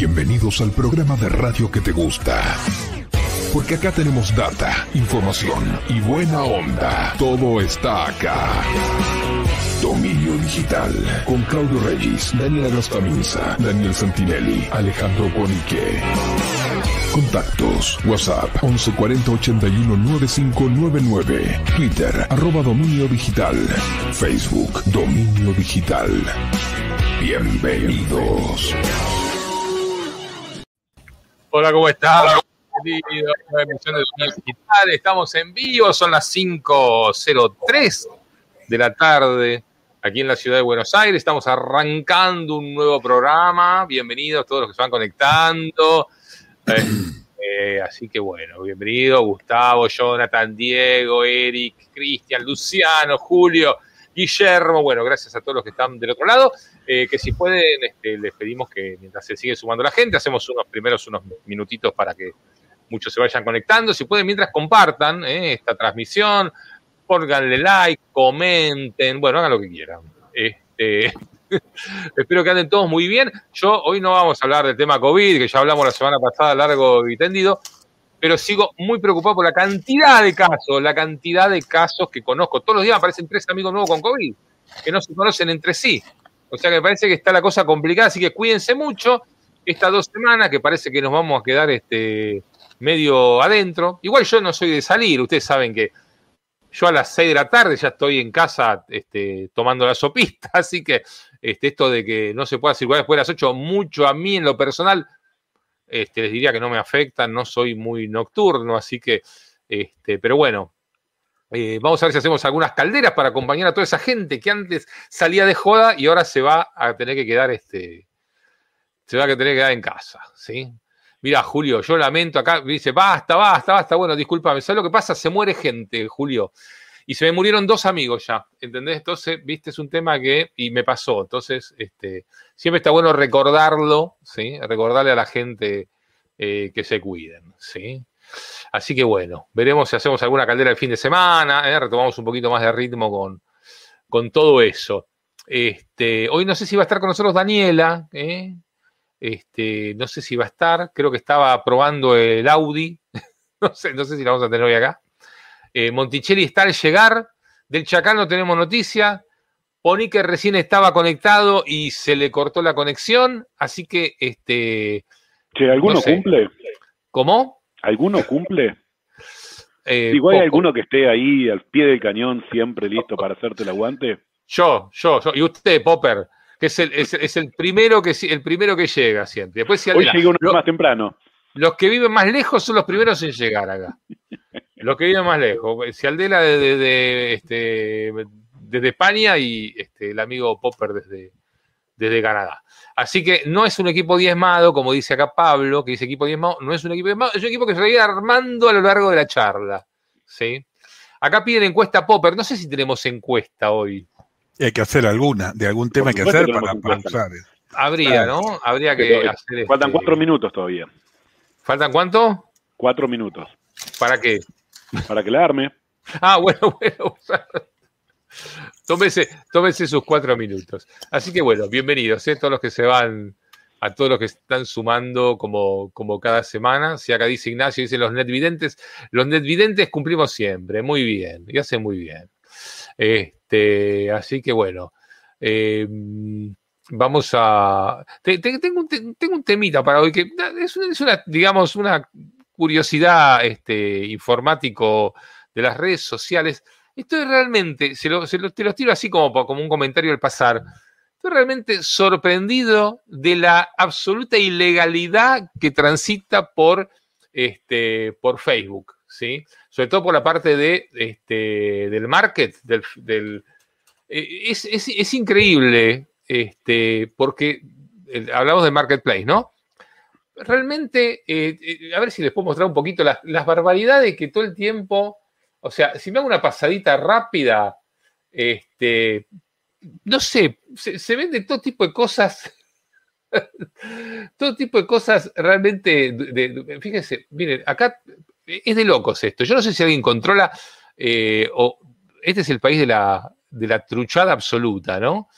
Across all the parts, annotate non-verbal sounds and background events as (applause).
Bienvenidos al programa de radio que te gusta. Porque acá tenemos data, información y buena onda. Todo está acá. Dominio Digital. Con Claudio Reyes, Daniela Gastamisa, Daniel Santinelli, Alejandro Bonique. Contactos. WhatsApp 1140 81 9599. Twitter arroba Dominio Digital. Facebook Dominio Digital. Bienvenidos. Hola, ¿cómo estás? A. Estamos en vivo, son las 5.03 de la tarde aquí en la ciudad de Buenos Aires. Estamos arrancando un nuevo programa. Bienvenidos todos los que se van conectando. Eh, eh, así que bueno, bienvenido Gustavo, Jonathan, Diego, Eric, Cristian, Luciano, Julio, Guillermo. Bueno, gracias a todos los que están del otro lado. Eh, que si pueden, este, les pedimos que mientras se sigue sumando la gente, hacemos unos primeros unos minutitos para que muchos se vayan conectando. Si pueden, mientras compartan esta transmisión, pónganle like, comenten, bueno, hagan lo que quieran. Este, (laughs) espero que anden todos muy bien. Yo hoy no vamos a hablar del tema COVID, que ya hablamos la semana pasada largo y tendido, pero sigo muy preocupado por la cantidad de casos, la cantidad de casos que conozco. Todos los días aparecen tres amigos nuevos con COVID, que no se conocen entre sí. O sea que parece que está la cosa complicada, así que cuídense mucho estas dos semanas, que parece que nos vamos a quedar este, medio adentro. Igual yo no soy de salir, ustedes saben que yo a las 6 de la tarde ya estoy en casa este, tomando la sopista, (laughs) así que este, esto de que no se pueda circular después de las 8, mucho a mí en lo personal, este, les diría que no me afecta, no soy muy nocturno, así que, este, pero bueno, eh, vamos a ver si hacemos algunas calderas para acompañar a toda esa gente que antes salía de joda y ahora se va a tener que quedar, este, se va a tener que quedar en casa, ¿sí? Mira, Julio, yo lamento acá, dice, basta, basta, basta. Bueno, discúlpame, ¿sabes lo que pasa? Se muere gente, Julio. Y se me murieron dos amigos ya, ¿entendés? Entonces, viste, es un tema que, y me pasó. Entonces, este, siempre está bueno recordarlo, ¿sí? Recordarle a la gente eh, que se cuiden, ¿sí? Así que bueno, veremos si hacemos alguna caldera el fin de semana, ¿eh? retomamos un poquito más de ritmo con, con todo eso. Este, hoy no sé si va a estar con nosotros Daniela, ¿eh? este, no sé si va a estar, creo que estaba probando el Audi, (laughs) no, sé, no sé si la vamos a tener hoy acá. Eh, Monticelli está al llegar, del Chacal no tenemos noticia, Ponique recién estaba conectado y se le cortó la conexión, así que este. Che, ¿alguno no sé. cumple? ¿Cómo? ¿Alguno cumple? Eh, Igual hay alguno que esté ahí al pie del cañón, siempre listo para hacerte el aguante. Yo, yo, yo. Y usted, Popper, que es el, es, es el primero que el primero que llega siempre. Después si Hoy llegué uno lo- más temprano. los que viven más lejos son los primeros en llegar acá. Los que viven más lejos. Si Aldela desde de, este, desde España y este, el amigo Popper desde, desde Canadá. Así que no es un equipo diezmado, como dice acá Pablo, que dice equipo diezmado, no es un equipo diezmado, es un equipo que se va a ir armando a lo largo de la charla. ¿sí? Acá piden encuesta Popper, no sé si tenemos encuesta hoy. Y hay que hacer alguna, de algún tema hay que hacer que para, para usar. Habría, Claro. ¿no? Habría que Pero hacer. Faltan este- cuatro minutos todavía. ¿Faltan cuánto? Cuatro minutos. ¿Para qué? Para que la arme. Ah, (laughs) bueno, bueno. Tómese, tómese sus cuatro minutos. Así que bueno, bienvenidos, ¿eh? todos los que se van, a todos los que están sumando como, como cada semana. Si acá dice Ignacio, dice los netvidentes, los netvidentes cumplimos siempre, muy bien, y hace muy bien. Este, así que bueno, eh, vamos a... te- te- tengo, un, te- tengo un temita para hoy que es una, es una, digamos, una curiosidad este, informático de las redes sociales. Estoy realmente, se lo, te los tiro así como, como un comentario al pasar. Estoy realmente sorprendido de la absoluta ilegalidad que transita por, este, por Facebook, ¿sí? Sobre todo por la parte de, este, del market, del, eh, es, es- increíble, este, porque hablamos de marketplace, ¿no? Realmente, eh, eh, a ver si les puedo mostrar un poquito las, las barbaridades que todo el tiempo, o sea, si me hago una pasadita rápida, este, no sé, se, vende todo tipo de cosas, (laughs) todo tipo de cosas realmente, de- fíjense, miren, acá es de locos esto. Yo no sé si alguien controla, eh, o este es el país de la, de la truchada absoluta, ¿no?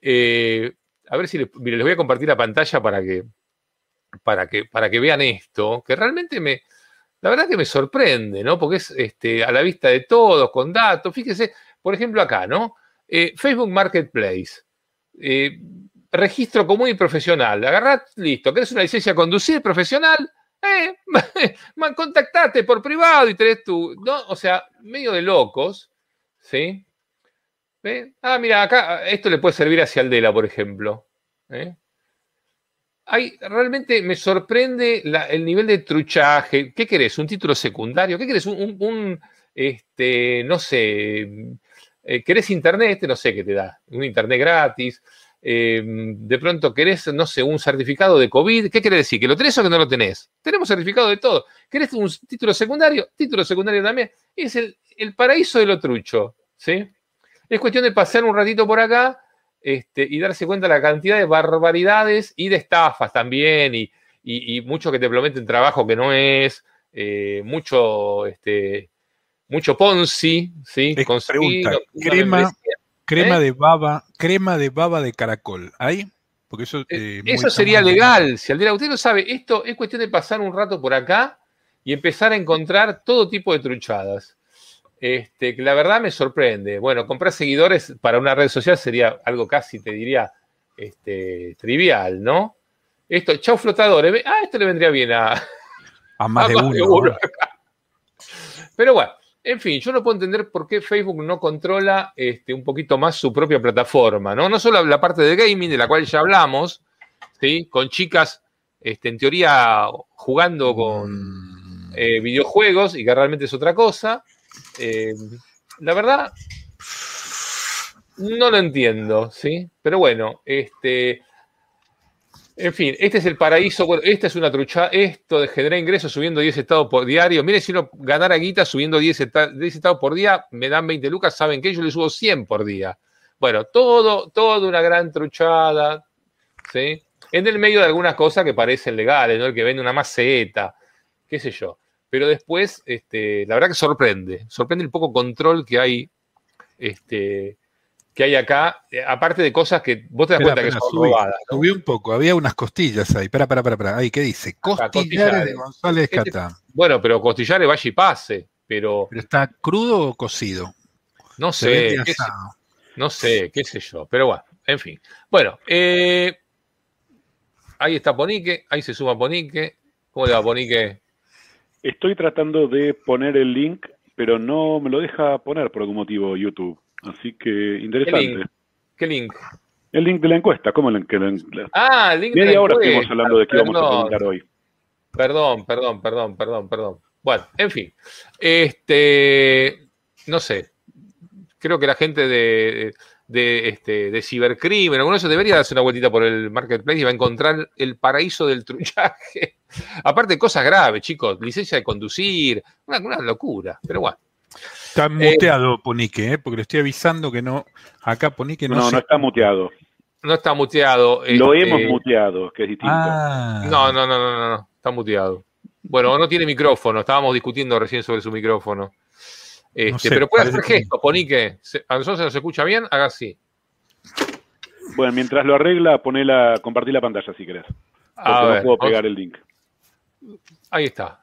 Eh, a ver si les, mire, les voy a compartir la pantalla para que, para que, para que vean esto, que realmente me, la verdad que me sorprende, ¿no? Porque es este, a la vista de todos, con datos. Fíjese, por ejemplo, acá, ¿no? Eh, Facebook Marketplace. Eh, registro común y profesional. Agarrad, listo. ¿Querés una licencia a conducir profesional? Eh, (laughs) contactate por privado y tenés tu. ¿no? O sea, medio de locos. ¿Sí? Ah, mira, acá esto le puede servir hacia Aldela, por ejemplo. ¿Eh? Hay, realmente me sorprende el nivel de truchaje. ¿Qué querés? ¿Un título secundario? ¿Qué querés? Un, este, no sé, eh, ¿querés internet? No sé qué te da. Un internet gratis. Em, de pronto querés, no sé, un certificado de COVID. ¿Qué quiere decir? ¿Que lo tenés o que no lo tenés? Tenemos certificado de todo. ¿Querés un título secundario? Título secundario también. Es el, el paraíso de lo trucho. ¿sí? Es cuestión de pasar un ratito por acá este, y darse cuenta de la cantidad de barbaridades y de estafas también, y, mucho que te prometen trabajo que no es, eh, mucho, este, mucho Ponzi, ¿sí? crema, crema ¿Eh? de baba, crema de baba de caracol, ¿hay? Porque eso, eh, eso sería legal. Si Aldera, usted lo sabe, esto es cuestión de pasar un rato por acá y empezar a encontrar todo tipo de truchadas. Este, que la verdad me sorprende. Bueno, comprar seguidores para una red social sería algo casi, te diría, este, trivial, ¿no? Esto, chau flotadores. Ah, esto le vendría bien a, a más, (laughs) de, uno. Pero bueno, en fin, yo no puedo entender por qué Facebook no controla este, un poquito más su propia plataforma, ¿no? No solo la parte de gaming, de la cual ya hablamos, ¿sí? Con chicas, este, en teoría, jugando con mm. eh, videojuegos y que realmente es otra cosa eh, la verdad, no lo entiendo, ¿sí? Pero bueno, este. En fin, este es el paraíso. Bueno, esta es una trucha. Esto de generar ingresos subiendo 10 estados por diario. Mire, si uno ganara guita subiendo 10, estados por día, me dan 20 lucas. ¿Saben que Yo le subo 100 por día. Bueno, todo, todo una gran truchada. ¿sí? En el medio de algunas cosas que parecen legales, ¿no? El que vende una maceta, qué sé yo pero después, este, la verdad que sorprende, sorprende el poco control que hay, este, que hay acá, eh, aparte de cosas que vos te das cuenta que son robadas. Subí un poco, había unas costillas ahí, espera, espera, espera, ahí, ¿qué dice? Costillares, de González este. Bueno, pero costillares vaya y pase, pero... ¿Pero está crudo o cocido? No sé, qué sé, no sé, qué sé yo, pero bueno, en fin. Bueno, eh, ahí está Ponique, ahí se suma Ponique. ¿Cómo le va Ponique? Estoy tratando de poner el link, pero no me lo deja poner por algún motivo YouTube. Así que interesante. ¿Qué link? El link de la encuesta. ¿Cómo el, que Ah, el link de la ahora estuvimos hablando de qué vamos a preguntar hoy. Perdón, perdón, perdón, perdón, perdón. Bueno, en fin. Este, no sé. Creo que la gente de, de, este, de cibercrimen, alguno de esos debería darse una vueltita por el marketplace y va a encontrar el paraíso del truchaje. (laughs) Aparte, cosas graves, chicos, licencia de conducir, una, locura, pero bueno. Está eh, muteado Ponique, ¿eh? porque le estoy avisando que no, acá Ponique no No, no está muteado. No está muteado. Lo este, hemos muteado, que es distinto. Ah. No, no, no, no, no, está muteado. Bueno, no tiene micrófono, estábamos discutiendo recién sobre su micrófono. Este, pero puede hacer gesto, Ponique. A nosotros se nos escucha bien, haga así. Bueno, mientras lo arregla, ponela, compartí la pantalla si querés. no puedo pegar el link. Ahí está.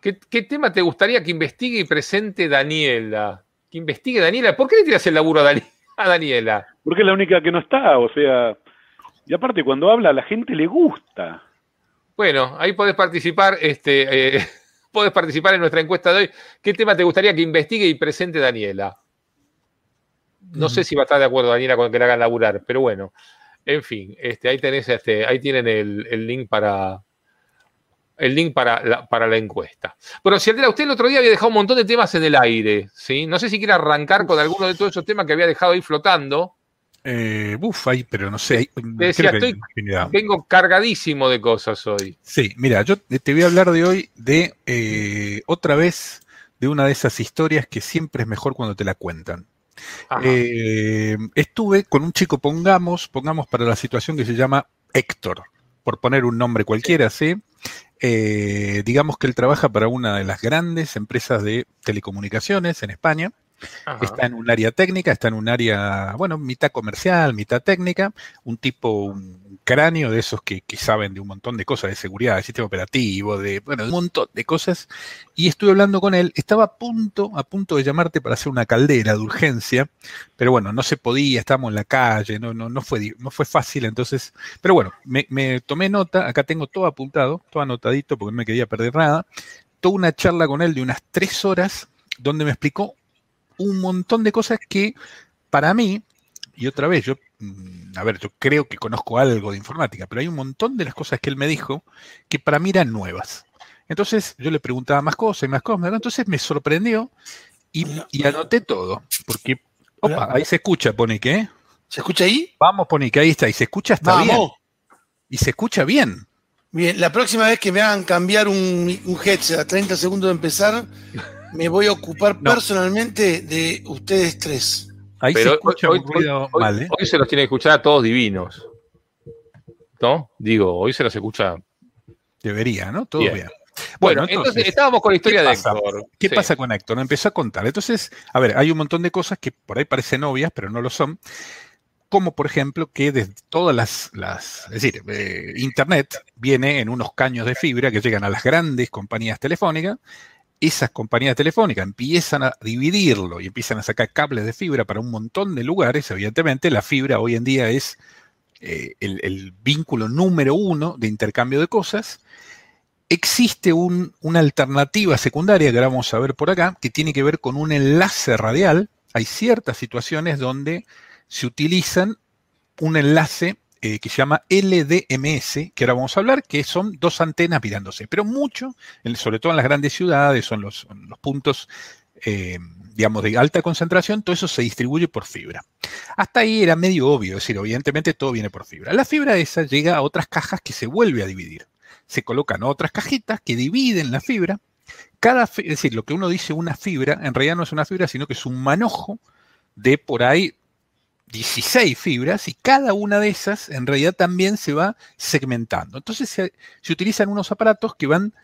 ¿Qué, tema te gustaría que investigue y presente Daniela? Que investigue Daniela. ¿Por qué le tiras el laburo a, Daniela? Porque es la única que no está, o sea. Y aparte, cuando habla, a la gente le gusta. Bueno, ahí podés participar. Este, eh, podés participar en nuestra encuesta de hoy. ¿Qué tema te gustaría que investigue y presente Daniela? No sé si va a estar de acuerdo Daniela con que la hagan laburar, pero bueno. En fin, este, ahí tenés este, ahí tienen el, link para el link para la, para la encuesta. Bueno, si usted el otro día había dejado un montón de temas en el aire, ¿sí? No sé si quiere arrancar con alguno de todos esos temas que había dejado ahí flotando. Eh, uf, ahí, pero no sé. decía, estoy, vengo cargadísimo de cosas hoy. Sí, mira, yo te voy a hablar de hoy de eh, otra vez de una de esas historias que siempre es mejor cuando te la cuentan. Eh, estuve con un chico, pongamos, pongamos para la situación que se llama Héctor, por poner un nombre cualquiera, ¿sí? digamos que él trabaja para una de las grandes empresas de telecomunicaciones en España Está en un área técnica, está en un área, bueno, mitad comercial, mitad técnica, un tipo, un cráneo de esos que, saben de un montón de cosas de seguridad, de sistema operativo, de, bueno, un montón de cosas. Y estuve hablando con él, estaba a punto, a punto de llamarte para hacer una caldera de urgencia, pero bueno, no se podía, estábamos en la calle, no, no, no, fue, no fue fácil, entonces, pero bueno, me, me tomé nota, acá tengo todo apuntado, todo anotadito porque no me quería perder nada, toda una charla con él de unas tres horas donde me explicó un montón de cosas que para mí, y otra vez, yo, mm, a ver, yo creo que conozco algo de informática, pero hay un montón de las cosas que él me dijo que para mí eran nuevas. Entonces yo le preguntaba más cosas y más cosas, entonces me sorprendió y, anoté todo, porque, opa, ahí se escucha, pone que. ¿Se escucha ahí? Vamos, pone que ahí está, y se escucha hasta bien. Y se escucha bien. Bien, la próxima vez que me hagan cambiar un, un headset a 30 segundos de empezar, me voy a ocupar personalmente de ustedes tres. Ahí se escucha hoy, un ruido mal, ¿eh? hoy se los tiene que escuchar a todos divinos. ¿No? Digo, hoy se los escucha. Debería, ¿no? Todo bien. Bueno, entonces, estábamos con la historia de Héctor. ¿Qué pasa con Héctor? Empezó a contar. Entonces, a ver, hay un montón de cosas que por ahí parecen obvias, pero no lo son. Como por ejemplo que desde todas las, las es decir, eh, Internet viene en unos caños de fibra que llegan a las grandes compañías telefónicas esas compañías telefónicas empiezan a dividirlo y empiezan a sacar cables de fibra para un montón de lugares, evidentemente la fibra hoy en día es eh, el, vínculo número uno de intercambio de cosas. Existe una alternativa secundaria que vamos a ver por acá, que tiene que ver con un enlace radial. Hay ciertas situaciones donde se utilizan un enlace eh, que se llama LDMS, que ahora vamos a hablar, que son dos antenas mirándose, pero mucho, sobre todo en las grandes ciudades, son los, puntos, eh, digamos, de alta concentración, todo eso se distribuye por fibra. Hasta ahí era medio obvio, es decir, evidentemente todo viene por fibra. La fibra esa llega a otras cajas que se vuelve a dividir. Se colocan otras cajitas que dividen la fibra. Cada, es decir, lo que uno dice una fibra, en realidad no es una fibra, sino que es un manojo de por ahí 16 fibras y cada una de esas en realidad también se va segmentando. Entonces se, utilizan unos aparatos que van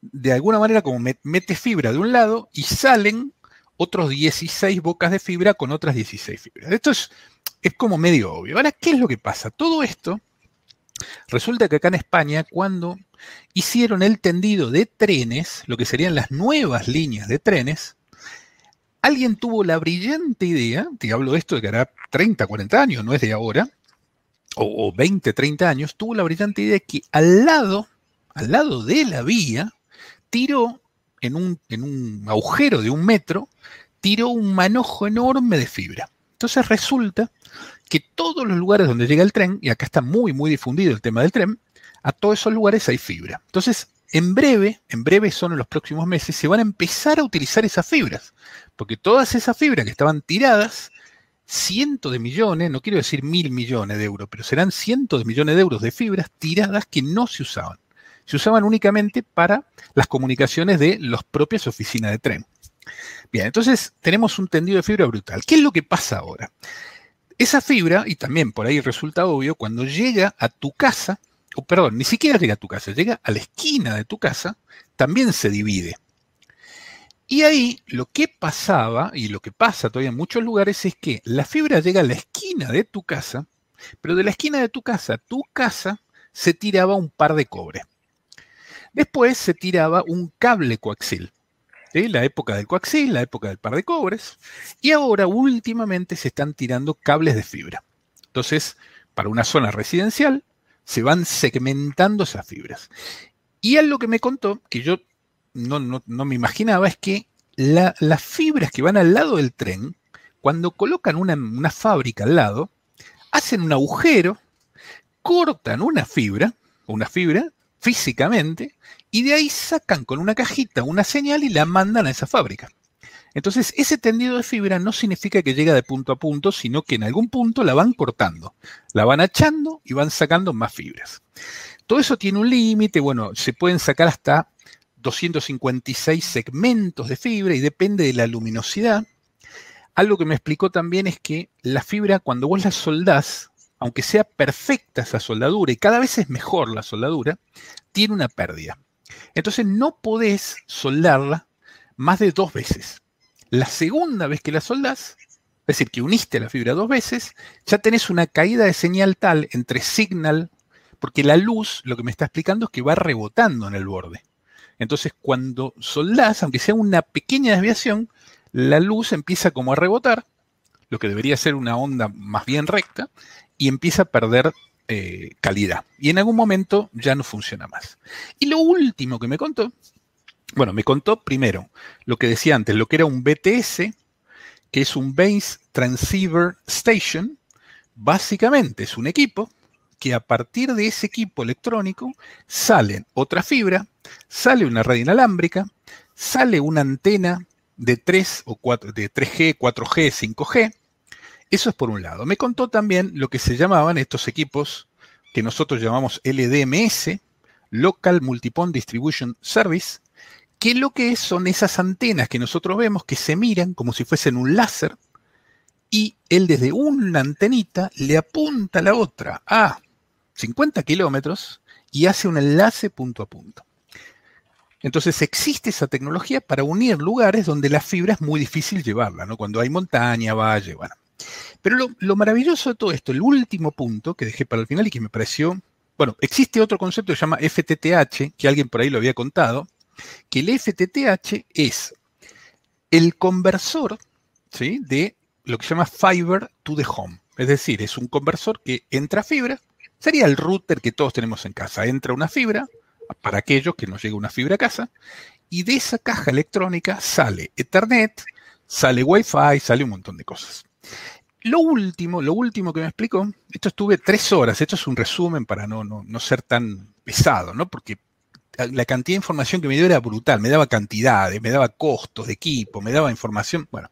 de alguna manera como mete fibra de un lado y salen otros 16 bocas de fibra con otras 16 fibras. Esto es, es como medio obvio. Ahora, ¿qué es lo que pasa? Todo esto resulta que acá en España, cuando hicieron el tendido de trenes, lo que serían las nuevas líneas de trenes, alguien tuvo la brillante idea, te hablo de esto de que hará 30, 40 años, no es de ahora, o, 20, 30 años, tuvo la brillante idea que al lado, al lado de la vía, tiró en un, en un agujero de un metro, tiró un manojo enorme de fibra. Entonces resulta que todos los lugares donde llega el tren, y acá está muy, muy difundido el tema del tren, a todos esos lugares hay fibra. Entonces, en breve, en breve son los próximos meses, se van a empezar a utilizar esas fibras. Porque todas esas fibras que estaban tiradas, cientos de millones, no quiero decir mil millones de euros, pero serán cientos de millones de euros de fibras tiradas que no se usaban. Se usaban únicamente para las comunicaciones de las propias oficinas de tren. Bien, entonces tenemos un tendido de fibra brutal. ¿Qué es lo que pasa ahora? Esa fibra, y también por ahí resulta obvio, cuando llega a tu casa, perdón, ni siquiera llega a tu casa, llega a la esquina de tu casa, también se divide. Y ahí lo que pasaba, y lo que pasa todavía en muchos lugares, es que la fibra llega a la esquina de tu casa, pero de la esquina de tu casa a tu casa se tiraba un par de cobre. Después se tiraba un cable coaxil. La época del coaxil, la época del par de cobres. Y ahora últimamente se están tirando cables de fibra. Entonces, para una zona residencial, se van segmentando esas fibras. Y algo que me contó, que yo no, me imaginaba es que las fibras que van al lado del tren, cuando colocan una, una fábrica al lado, hacen un agujero, cortan una fibra, una fibra físicamente, y de ahí sacan con una cajita una señal y la mandan a esa fábrica. Entonces, ese tendido de fibra no significa que llega de punto a punto, sino que en algún punto la van cortando, la van achando y van sacando más fibras. Todo eso tiene un límite, bueno, se pueden sacar hasta 256 segmentos de fibra y depende de la luminosidad. Algo que me explicó también es que la fibra, cuando vos la soldás, aunque sea perfecta esa soldadura y cada vez es mejor la soldadura, tiene una pérdida. Entonces no podés soldarla más de dos veces. La segunda vez que la soldás, es decir, que uniste la fibra dos veces, ya tenés una caída de señal tal entre signal, porque la luz lo que me está explicando es que va rebotando en el borde. Entonces, cuando soldás, aunque sea una pequeña desviación, la luz empieza como a rebotar, lo que debería ser una onda más bien recta, y empieza a perder eh, calidad. Y en algún momento ya no funciona más. Y lo último que me contó, bueno, me contó primero lo que decía antes, lo que era un BTS, que es un Base Transceiver Station. Básicamente es un equipo que a partir de ese equipo electrónico salen otra fibra, sale una red inalámbrica, sale una antena de 3 o 4, de 3G, 4G, 5G. Eso es por un lado. Me contó también lo que se llamaban estos equipos que nosotros llamamos LDMS, Local Multipond Distribution Service, que lo que es son esas antenas que nosotros vemos que se miran como si fuesen un láser y él desde una antenita le apunta a la otra a 50 kilómetros y hace un enlace punto a punto. Entonces existe esa tecnología para unir lugares donde la fibra es muy difícil llevarla, ¿no? Cuando hay montaña, valle, bueno. Pero lo, lo, maravilloso de todo esto, el último punto que dejé para el final y que me pareció, bueno, existe otro concepto que se llama FTTH, que alguien por ahí lo había contado, que el FTTH es el conversor ¿sí? de lo que se llama Fiber to the Home. Es decir, es un conversor que entra fibra Sería el router que todos tenemos en casa. Entra una fibra, para aquellos que nos llega una fibra a casa, y de esa caja electrónica sale Ethernet, sale Wi-Fi, sale un montón de cosas. Lo último, lo último que me explicó, esto estuve tres horas, esto es un resumen para no, no, no ser tan pesado, ¿no? Porque la cantidad de información que me dio era brutal, me daba cantidades, me daba costos de equipo, me daba información. Bueno,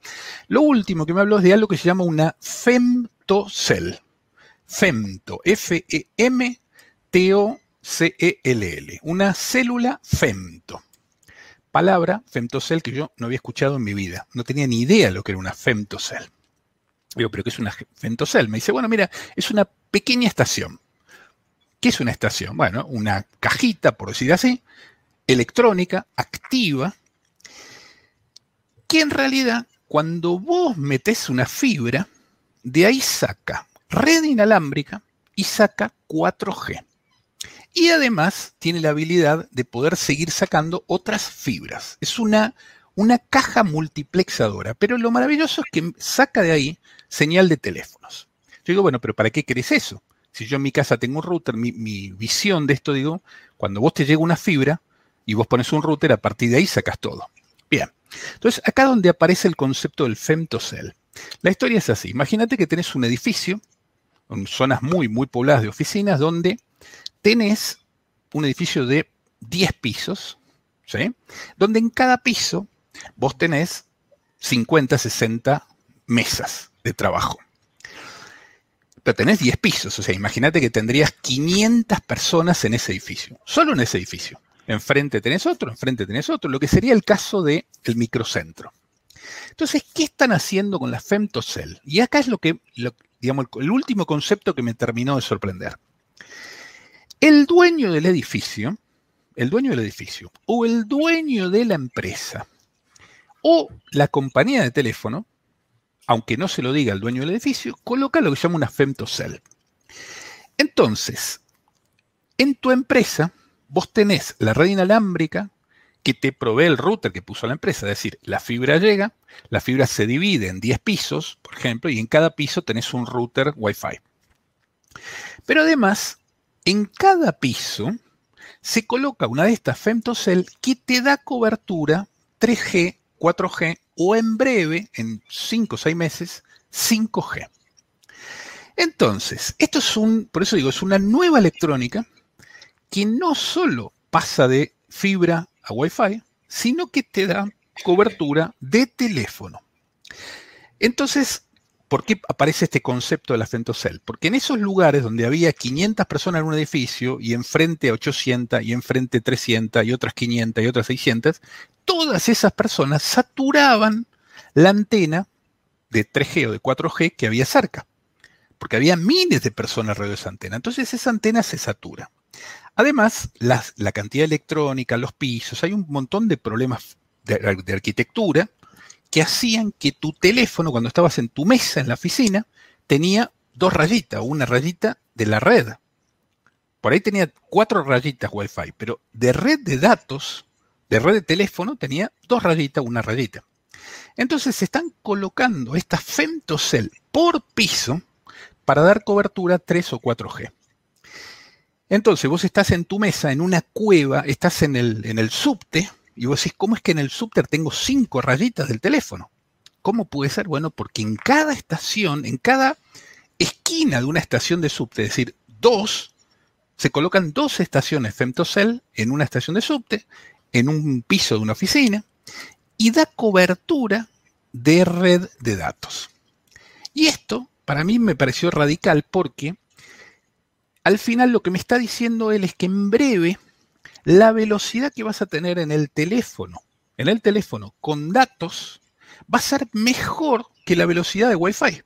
lo último que me habló es de algo que se llama una femtocell femto, F-E-M-T-O-C-E-L-L, una célula femto. Palabra, femtocell, que yo no había escuchado en mi vida. No tenía ni idea de lo que era una femtocell. Digo, pero ¿qué es una femtocell? Me dice, bueno, mira, es una pequeña estación. ¿Qué es una estación? Bueno, una cajita, por decir así, electrónica, activa, que en realidad, cuando vos metés una fibra, de ahí saca red inalámbrica y saca 4G. Y además tiene la habilidad de poder seguir sacando otras fibras. Es una, una caja multiplexadora, pero lo maravilloso es que saca de ahí señal de teléfonos. Yo digo, bueno, pero ¿para qué querés eso? Si yo en mi casa tengo un router, mi, visión de esto, digo, cuando vos te llega una fibra y vos pones un router, a partir de ahí sacas todo. Bien. Entonces, acá donde aparece el concepto del femtocell. La historia es así. Imagínate que tenés un edificio en zonas muy, muy pobladas de oficinas, donde tenés un edificio de 10 pisos, ¿sí? donde en cada piso vos tenés 50, 60 mesas de trabajo. Pero tenés 10 pisos, o sea, imagínate que tendrías 500 personas en ese edificio, solo en ese edificio. Enfrente tenés otro, enfrente tenés otro, lo que sería el caso del microcentro. Entonces, ¿qué están haciendo con la femtocell? Y acá es lo que, digamos, el último concepto que me terminó de sorprender. El dueño del edificio, el dueño del edificio, o el dueño de la empresa, o la compañía de teléfono, aunque no se lo diga el dueño del edificio, coloca lo que llama una femtocell. Entonces, en tu empresa, vos tenés la red inalámbrica que te provee el router que puso la empresa. Es decir, la fibra llega, la fibra se divide en 10 pisos, por ejemplo, y en cada piso tenés un router Wi-Fi. Pero además, en cada piso se coloca una de estas femtocell que te da cobertura 3G, 4G o en breve, en 5 o 6 meses, 5G. Entonces, esto es un, por eso digo, es una nueva electrónica que no solo pasa de fibra a Wi-Fi, sino que te da cobertura de teléfono. Entonces, ¿por qué aparece este concepto de la femtocell? Porque en esos lugares donde había 500 personas en un edificio y enfrente 800 y enfrente 300 y otras 500 y otras 600, todas esas personas saturaban la antena de 3G o de 4G que había cerca, porque había miles de personas alrededor de esa antena. Entonces esa antena se satura. Además, la cantidad electrónica, los pisos, hay un montón de problemas de, arquitectura que hacían que tu teléfono, cuando estabas en tu mesa en la oficina, tenía dos rayitas, una rayita de la red. Por ahí tenía cuatro rayitas Wi-Fi, pero de red de datos, de red de teléfono, tenía dos rayitas, una rayita. Entonces se están colocando estas femtocell por piso para dar cobertura 3 o 4G. Entonces vos estás en tu mesa, en una cueva, estás en el, en el subte, y vos decís, ¿cómo es que en el subte tengo cinco rayitas del teléfono? ¿Cómo puede ser? Bueno, porque en cada estación, en cada esquina de una estación de subte, es decir, dos, se colocan dos estaciones femtocell en una estación de subte, en un piso de una oficina, y da cobertura de red de datos. Y esto, para mí, me pareció radical porque al final lo que me está diciendo él es que en breve la velocidad que vas a tener en el teléfono, en el teléfono con datos, va a ser mejor que la velocidad de Wi-Fi.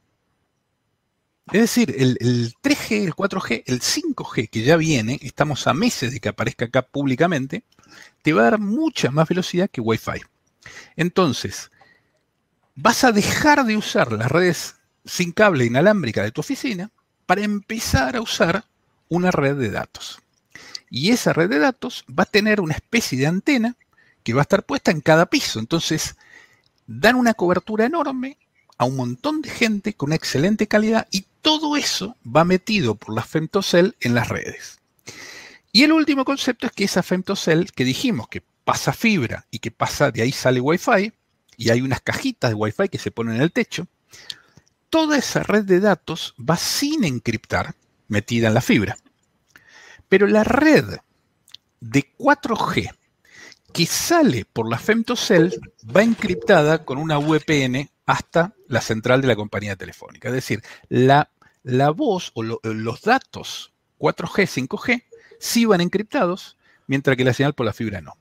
Es decir, el, 3G, el 4G, el 5G que ya viene, estamos a meses de que aparezca acá públicamente, te va a dar mucha más velocidad que Wi-Fi. Entonces, vas a dejar de usar las redes sin cable inalámbrica de tu oficina para empezar a usar una red de datos. Y esa red de datos va a tener una especie de antena que va a estar puesta en cada piso. Entonces, dan una cobertura enorme a un montón de gente con excelente calidad y todo eso va metido por la femtocell en las redes. Y el último concepto es que esa femtocell que dijimos que pasa fibra y que pasa, de ahí sale Wi-Fi, y hay unas cajitas de Wi-Fi que se ponen en el techo, toda esa red de datos va sin encriptar, metida en la fibra. Pero la red de 4G que sale por la femtocell va encriptada con una VPN hasta la central de la compañía telefónica. Es decir, la, la voz o los datos 4G, 5G sí van encriptados, mientras que la señal por la fibra no.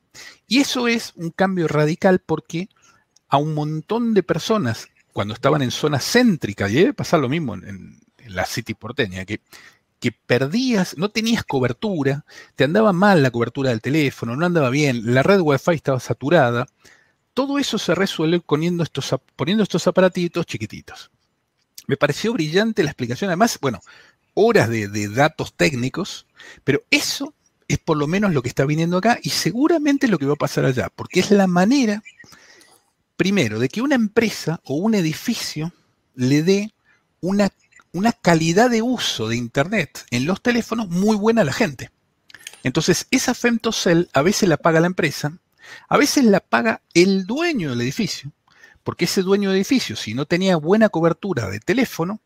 Y eso es un cambio radical porque a un montón de personas, cuando estaban en zonas céntricas, y debe pasar lo mismo en, la City porteña, que que perdías, no tenías cobertura, te andaba mal la cobertura del teléfono, no andaba bien, la red Wi-Fi estaba saturada. Todo eso se resuelve poniendo estos, poniendo estos aparatitos chiquititos. Me pareció brillante la explicación, además, bueno, horas de, de datos técnicos, pero eso es por lo menos lo que está viniendo acá y seguramente lo que va a pasar allá, porque es la manera, primero, de que una empresa o un edificio le dé una una calidad de uso de Internet en los teléfonos muy buena a la gente. Entonces, esa femtocell a veces la paga la empresa, a veces la paga el dueño del edificio, porque ese dueño del edificio, si no tenía buena cobertura de teléfono,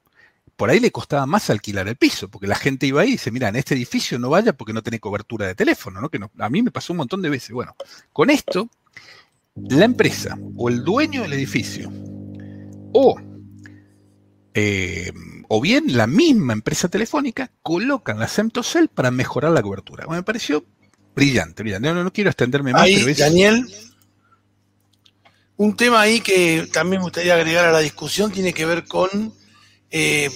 por ahí le costaba más alquilar el piso, porque la gente iba ahí y dice, mira, en este edificio no vaya porque no tiene cobertura de teléfono, ¿no? Que a mí me pasó un montón de veces. Bueno, con esto, la empresa o el dueño del edificio o eh, o bien la misma empresa telefónica colocan la Semtocell para mejorar la cobertura. me pareció brillante, brillante. No, quiero extenderme más. Daniel, un tema ahí que también me gustaría agregar a la discusión tiene que ver con eh,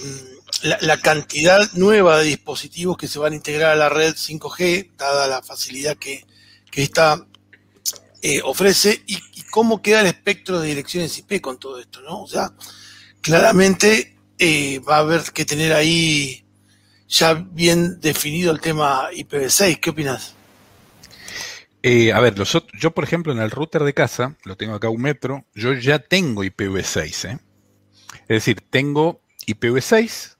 la, cantidad nueva de dispositivos que se van a integrar a la red 5G, dada la facilidad que, que esta eh, ofrece, y, cómo queda el espectro de direcciones IP con todo esto, ¿no? O sea, claramente eh, va a haber que tener ahí ya bien definido el tema IPv6. ¿Qué opinas? A ver, yo por ejemplo en el router de casa, lo tengo acá un metro, yo ya tengo IPv6. ¿eh? Es decir, tengo IPv6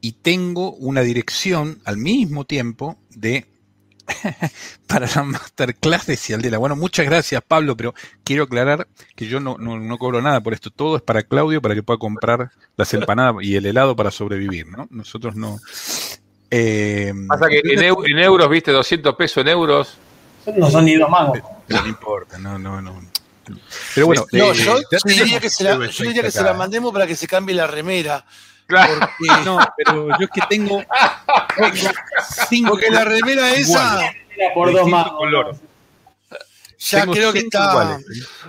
y tengo una dirección al mismo tiempo de (laughs) para la masterclass de Cialdela. Bueno, muchas gracias, Pablo, pero quiero aclarar que yo no, no, cobro nada por esto. Todo es para Claudio para que pueda comprar las empanadas y el helado para sobrevivir, ¿no? Nosotros no. Eh, Pasa que en, euros, viste, 200 pesos en euros. No son ni dos mangos. No, importa, no, no, no. Pero bueno, no, yo, eh, diría que, se la, yo diría que se la mandemos para que se cambie la remera. (laughs) No, pero yo es que tengo. Porque la remera esa. Por dos más. Ya creo que está.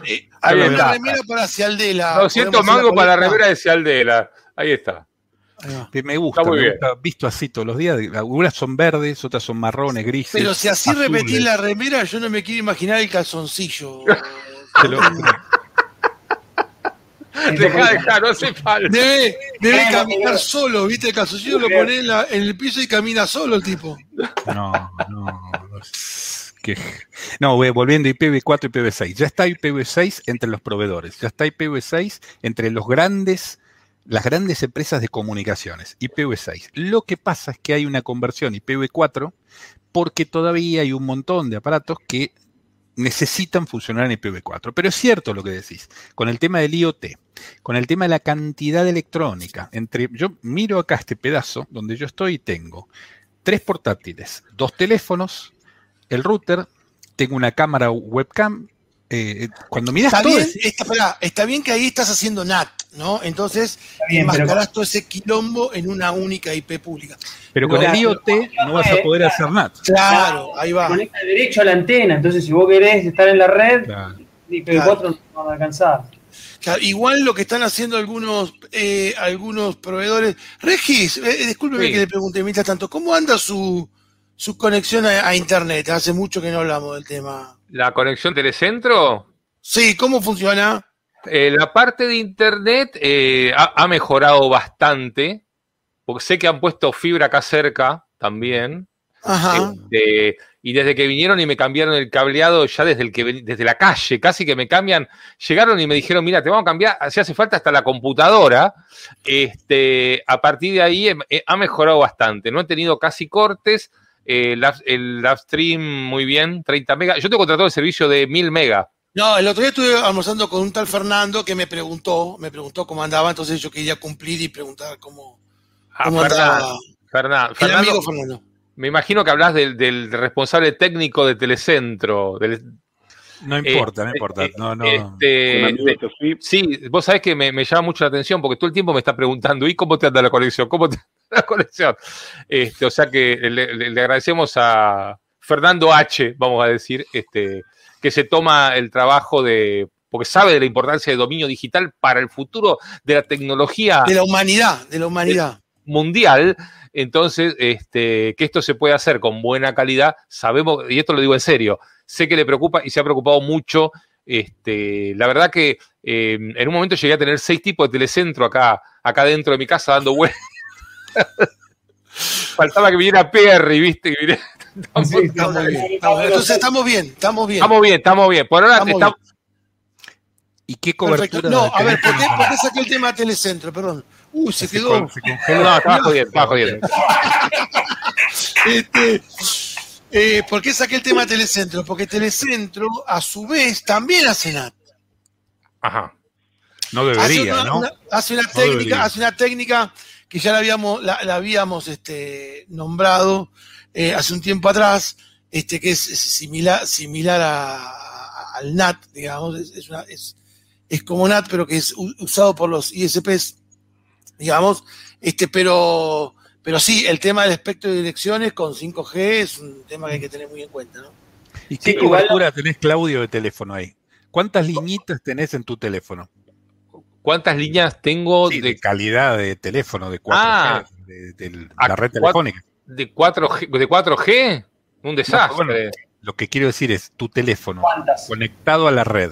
Eh, hay una remera para Cialdela. 200 mangos para la remera de Cialdela. Ahí está. Me gusta, me gusta, visto así todos los días. Algunas son verdes, otras son marrones, grises. Pero si así repetís la remera, yo no me quiero imaginar el calzoncillo. (laughs) Deja, deja, no hace falta. Debe, caminar solo, ¿viste? El calzoncillo lo pone en, la- en el piso y camina solo el tipo. No, no. no que- No, volviendo a IPv4 y IPv6. Ya está IPv6 entre los proveedores. Ya está IPv6 entre los grandes, las grandes empresas de comunicaciones. IPv6. Lo que pasa es que hay una conversión IPv4 porque todavía hay un montón de aparatos que necesitan funcionar en IPv4. Pero es cierto lo que decís. Con el tema del IoT, con el tema de la cantidad electrónica, entre yo miro acá este pedazo donde yo estoy y tengo tres portátiles, dos teléfonos, el router, tengo una cámara webcam. Eh, cuando miras Está todo bien, es- está, pará, está bien que ahí estás haciendo NAT, ¿no? Entonces, bien, pero- todo ese quilombo en una única IP pública. pero con Claro, el IoT no vas a poder hacer nada. Claro, ahí va. Conecta derecho a la antena, entonces si vos querés estar en la red, Claro. IPv4 no van a alcanzar. Claro, igual lo que están haciendo algunos eh, algunos proveedores. Regis, eh, discúlpeme Sí. que le pregunte mientras tanto, ¿cómo anda su, su conexión a, a internet? Hace mucho que no hablamos del tema. La conexión telecentro, Sí, ¿cómo funciona? eh, la parte de internet eh, ha, ha mejorado bastante, porque sé que han puesto fibra acá cerca también. Ajá. Este, y desde que vinieron y me cambiaron el cableado, ya desde, el que, desde la calle, casi que me cambian, llegaron y me dijeron, mira, te vamos a cambiar, si hace falta hasta la computadora. Este, a partir de ahí em- eh, ha mejorado bastante. No he tenido casi cortes. Eh, el live stream muy bien, 30 megas. Yo tengo contratado el servicio de 1000 megas. No, el otro día estuve almorzando con un tal Fernando que me preguntó, me preguntó cómo andaba, entonces yo quería cumplir y preguntar cómo, Ah, cómo Fernando, andaba. Fernando, El Fernando, amigo Fernando. me imagino que hablas del, del responsable técnico de Telecentro. del- No importa, no importa. No, no. este, Sí, vos sabés que me, me llama mucho la atención porque todo el tiempo me está preguntando, ¿y cómo te anda la conexión? ¿Cómo te anda la conexión? Este, o sea que le, le- le agradecemos a Fernando H, vamos a decir, este, que se toma el trabajo de, porque sabe de la importancia del dominio digital para el futuro de la tecnología De la humanidad, de la humanidad. mundial. Entonces, este, que esto se puede hacer con buena calidad, sabemos, y esto lo digo en serio, sé que le preocupa y se ha preocupado mucho. Este, la verdad que eh, en un momento llegué a tener seis tipos de telecentro acá, acá dentro de mi casa dando vueltas. (laughs) Faltaba que viniera Perry, ¿viste? Que viniera- Sí, Estamos bien, estamos bien. Entonces estamos bien, estamos bien. Estamos bien, estamos bien. Por ahora Estamos estamos, ¿Y qué Perfecto. cobertura? No, de a ver, ¿por qué, por qué saqué el tema Telecentro? Perdón. Uy, se Se quedó. con- se congeló. No, estaba jodiendo, estaba jodiendo. (laughs) Este, eh, ¿Por qué saqué el tema Telecentro? Porque Telecentro, a su vez, también hace NAT. Ajá. No Hace debería, una, ¿no? una- hace una No técnica, debería. hace una técnica que ya la habíamos, la, la habíamos este, nombrado eh, hace un tiempo atrás, este, que es, es similar, similar a- a- al NAT, digamos, es, es, una- es- es como NAT, pero que es usado por los ISPs, digamos, este, pero, pero sí, el tema del espectro de direcciones con 5G es un tema que hay que tener muy en cuenta, ¿no? ¿Y qué Sí, igual- cobertura tenés, Claudio, de teléfono ahí? ¿Cuántas liñitas tenés en tu teléfono? ¿Cuántas líneas tengo Sí, de, de calidad de teléfono, de 4G, Ah. de, de Ah, la red telefónica. de 4G? ¿De 4G? Un desastre. bueno. Lo que quiero decir es tu teléfono ¿Cuántas? conectado a la red.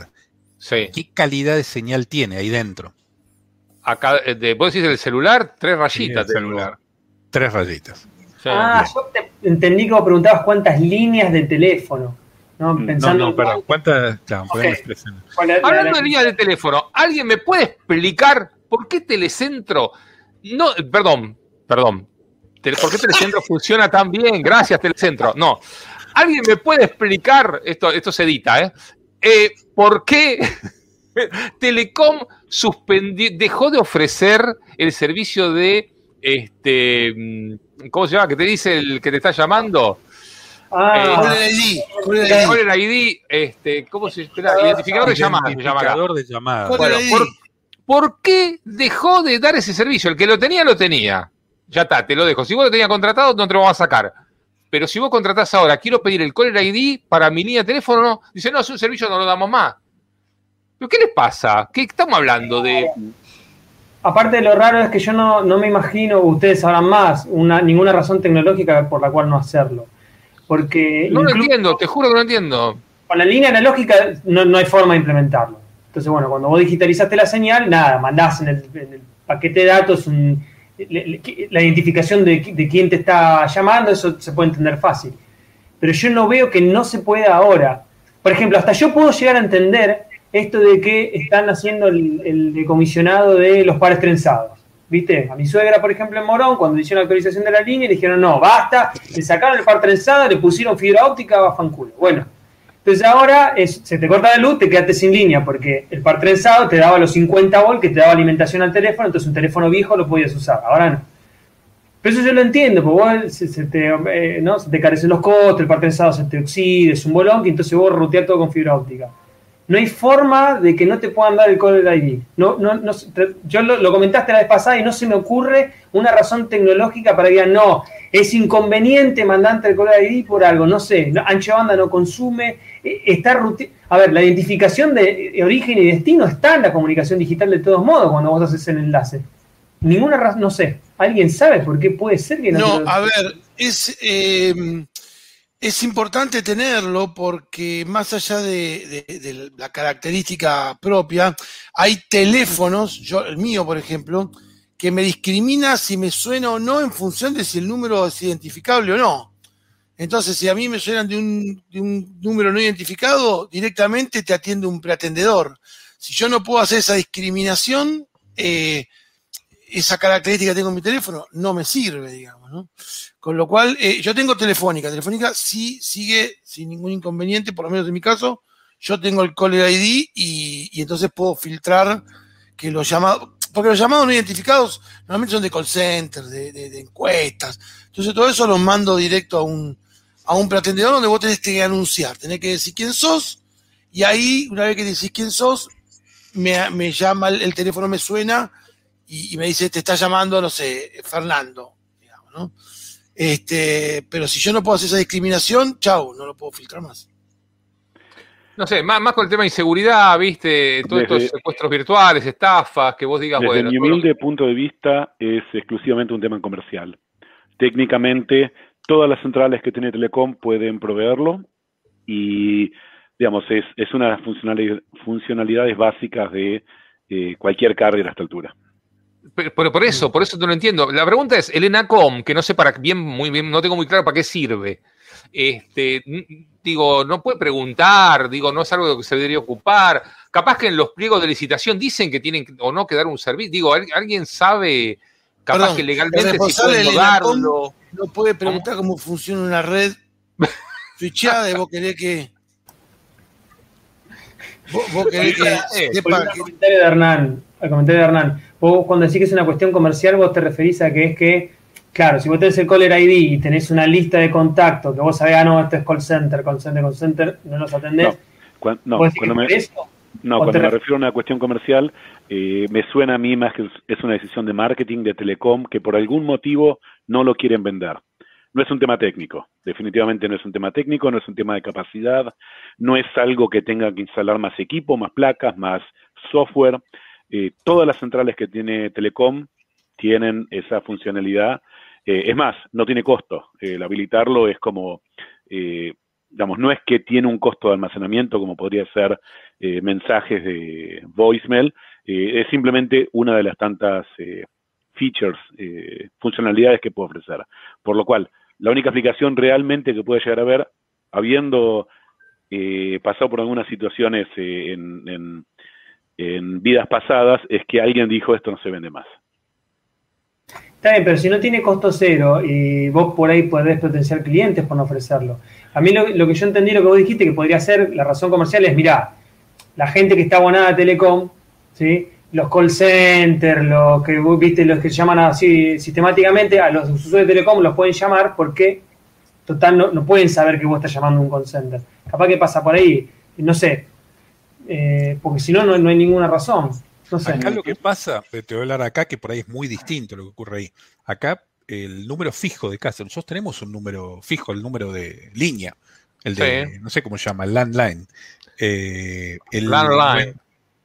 Sí. ¿Qué calidad de señal tiene ahí dentro? Acá, eh, de, vos decís el celular, tres rayitas. Sí, el celular. Tres rayitas. Sí. Ah, yo te entendí que vos preguntabas cuántas líneas de teléfono. No, No, pensando No, no, perdón. ¿Cuántas? Claro, Hablando la- de línea de teléfono, ¿alguien me puede explicar por qué Telecentro no, perdón, perdón, ¿por qué Telecentro (laughs) funciona tan bien? Gracias, Telecentro. No, ¿alguien me puede explicar, esto, esto se edita, ¿eh? Eh, ¿Por qué (laughs) Telecom suspendió, dejó de ofrecer el servicio de, este, mm, ¿cómo se llama? ¿Qué te dice el que te está llamando? Ah, Caller ID, Caller ID. Caller ID, este, ¿cómo se espera? Identificador de llamadas, llama. Identificador de llamadas. Bueno, ¿Por qué dejó de dar ese servicio? El que lo tenía, lo tenía. Ya está, te lo dejo. Si vos lo tenías contratado, no te lo vamos a sacar. Pero si vos contratás ahora, quiero pedir el Caller ID para mi línea de teléfono, dice, no, es un servicio, no lo damos más. ¿Pero qué les pasa? ¿Qué estamos hablando de...? Aparte de lo raro es que yo no, no me imagino, ustedes sabrán más, una, ninguna razón tecnológica por la cual no hacerlo. Porque No lo entiendo, te juro que no entiendo. con la línea analógica no, no hay forma de implementarlo. Entonces, bueno, cuando vos digitalizaste la señal, nada, mandás en el, en el paquete de datos un- le- le- la identificación de, de quién te está llamando, eso se puede entender fácil. Pero yo no veo que no se pueda ahora. Por ejemplo, hasta yo puedo llegar a entender esto de que están haciendo el, el decomisionado de los pares trenzados. ¿Viste? A mi suegra, por ejemplo, en Morón, cuando hicieron la actualización de la línea, le dijeron, no, basta, le sacaron el par trenzado, le pusieron fibra óptica, va fanculo. Bueno, entonces ahora se te corta la luz, te quedaste sin línea, porque el par trenzado te daba los 50 volt que te daba alimentación al teléfono, entonces un teléfono viejo lo podías usar, ahora no. Pero eso yo lo entiendo, porque vos se, eh, te carecen los costos, el par trenzado se te oxida, es un bolón, y entonces vos rutear todo con fibra óptica. No hay forma de que no te puedan dar el Caller ID. No, no, no, yo lo, lo comentaste la vez pasada y no se me ocurre una razón tecnológica para que digan, no, es inconveniente mandarte el Caller ID por algo, no sé, no- ancho banda no consume, eh, está ruti- A ver, la identificación de origen y destino está en la comunicación digital de todos modos cuando vos haces el enlace. Ninguna razón, no sé, ¿alguien sabe por qué puede ser que no? No, a ver, es, eh, es importante tenerlo porque más allá de, la característica propia, hay teléfonos, yo el mío por ejemplo, que me discrimina si me suena o no en función de si el número es identificable o no. Entonces, si a mí me suenan de un, de un número no identificado, directamente te atiende un preatendedor. Si yo no puedo hacer esa discriminación, eh, esa característica que tengo en mi teléfono no me sirve, digamos, ¿no? Con lo cual, eh, yo tengo Telefónica. Telefónica sí sigue sin ningún inconveniente, por lo menos en mi caso. Yo tengo el Caller ID y, entonces puedo filtrar que los llamados, porque los llamados no identificados normalmente son de call center, de, de- encuestas. Entonces todo eso los mando directo a un, a un pretendedor donde vos tenés que anunciar, tenés que decir quién sos y ahí, una vez que decís quién sos, me, me llama, el teléfono me suena y, y me dice, te está llamando, no sé, Fernando, digamos, ¿no? Este, pero si yo no puedo hacer esa discriminación, chau, no lo puedo filtrar más. No sé, más, más con el tema de inseguridad, viste, todos Desde- estos secuestros virtuales, estafas, que vos digas, Desde bueno, mi todo lo- humilde punto de vista es exclusivamente un tema comercial. Técnicamente, todas las centrales que tiene Telecom pueden proveerlo y, digamos, es, es una de las funcionalidades, funcionalidades básicas de eh, cualquier carrier a esta altura. Pero, pero por eso, por eso no lo entiendo. La pregunta es, el ENACOM, que no sé para bien, muy bien, no tengo muy claro para qué sirve. Este, digo, no puede preguntar, digo, no es algo de lo que se debería ocupar. Capaz que en los pliegos de licitación dicen que tienen o no que dar un servicio. Digo, ¿al- ¿alguien sabe, capaz Perdón, que el legalmente si pueden darlo? No puede preguntar cómo funciona una red (laughs) switchada y vos querés que. Vos, vos querés que Eh, sepa que. comentario de Hernán, al comentario de Hernán, vos cuando decís que es una cuestión comercial, vos te referís a que es que, claro, si vos tenés el caller ID y tenés una lista de contactos que vos sabés, ah, no, esto es call center, call center, call center, no los atendés. Cuan- no, ¿Vos decís cuando me, refiero a una cuestión comercial, eh, me suena a mí más que es una decisión de marketing de Telecom que por algún motivo no lo quieren vender. No es un tema técnico, definitivamente no es un tema técnico, no es un tema de capacidad, no es algo que tenga que instalar más equipo, más placas, más software. Eh, todas las centrales que tiene Telecom tienen esa funcionalidad. Eh, es más, no tiene costo. El habilitarlo es como, eh, digamos, no es que tiene un costo de almacenamiento como podría ser eh, mensajes de voicemail, es simplemente una de las tantas features, funcionalidades que puede ofrecer. Por lo cual, la única aplicación realmente que puede llegar a ver, habiendo pasado por algunas situaciones en, en- en vidas pasadas, es que alguien dijo esto no se vende más. Está bien, pero si no tiene costo cero y vos por ahí podés potenciar clientes por no ofrecerlo. A mí lo, lo que yo entendí, lo que vos dijiste, que podría ser la razón comercial es, mirá, la gente que está abonada a Telecom, ¿sí? los call centers, los que viste, los que llaman así sistemáticamente, a los usuarios de Telecom los pueden llamar porque, total, no, no pueden saber que vos estás llamando a un call center. Capaz que pasa por ahí, no sé, eh, porque si no, no no hay ninguna razón. No sé. Acá lo que pasa, te voy a hablar acá, que por ahí es muy distinto lo que ocurre ahí. Acá, el número fijo de casa, nosotros tenemos un número fijo, el número de línea, el de, Sí. no sé cómo se llama, el landline. Eh, el, Landline.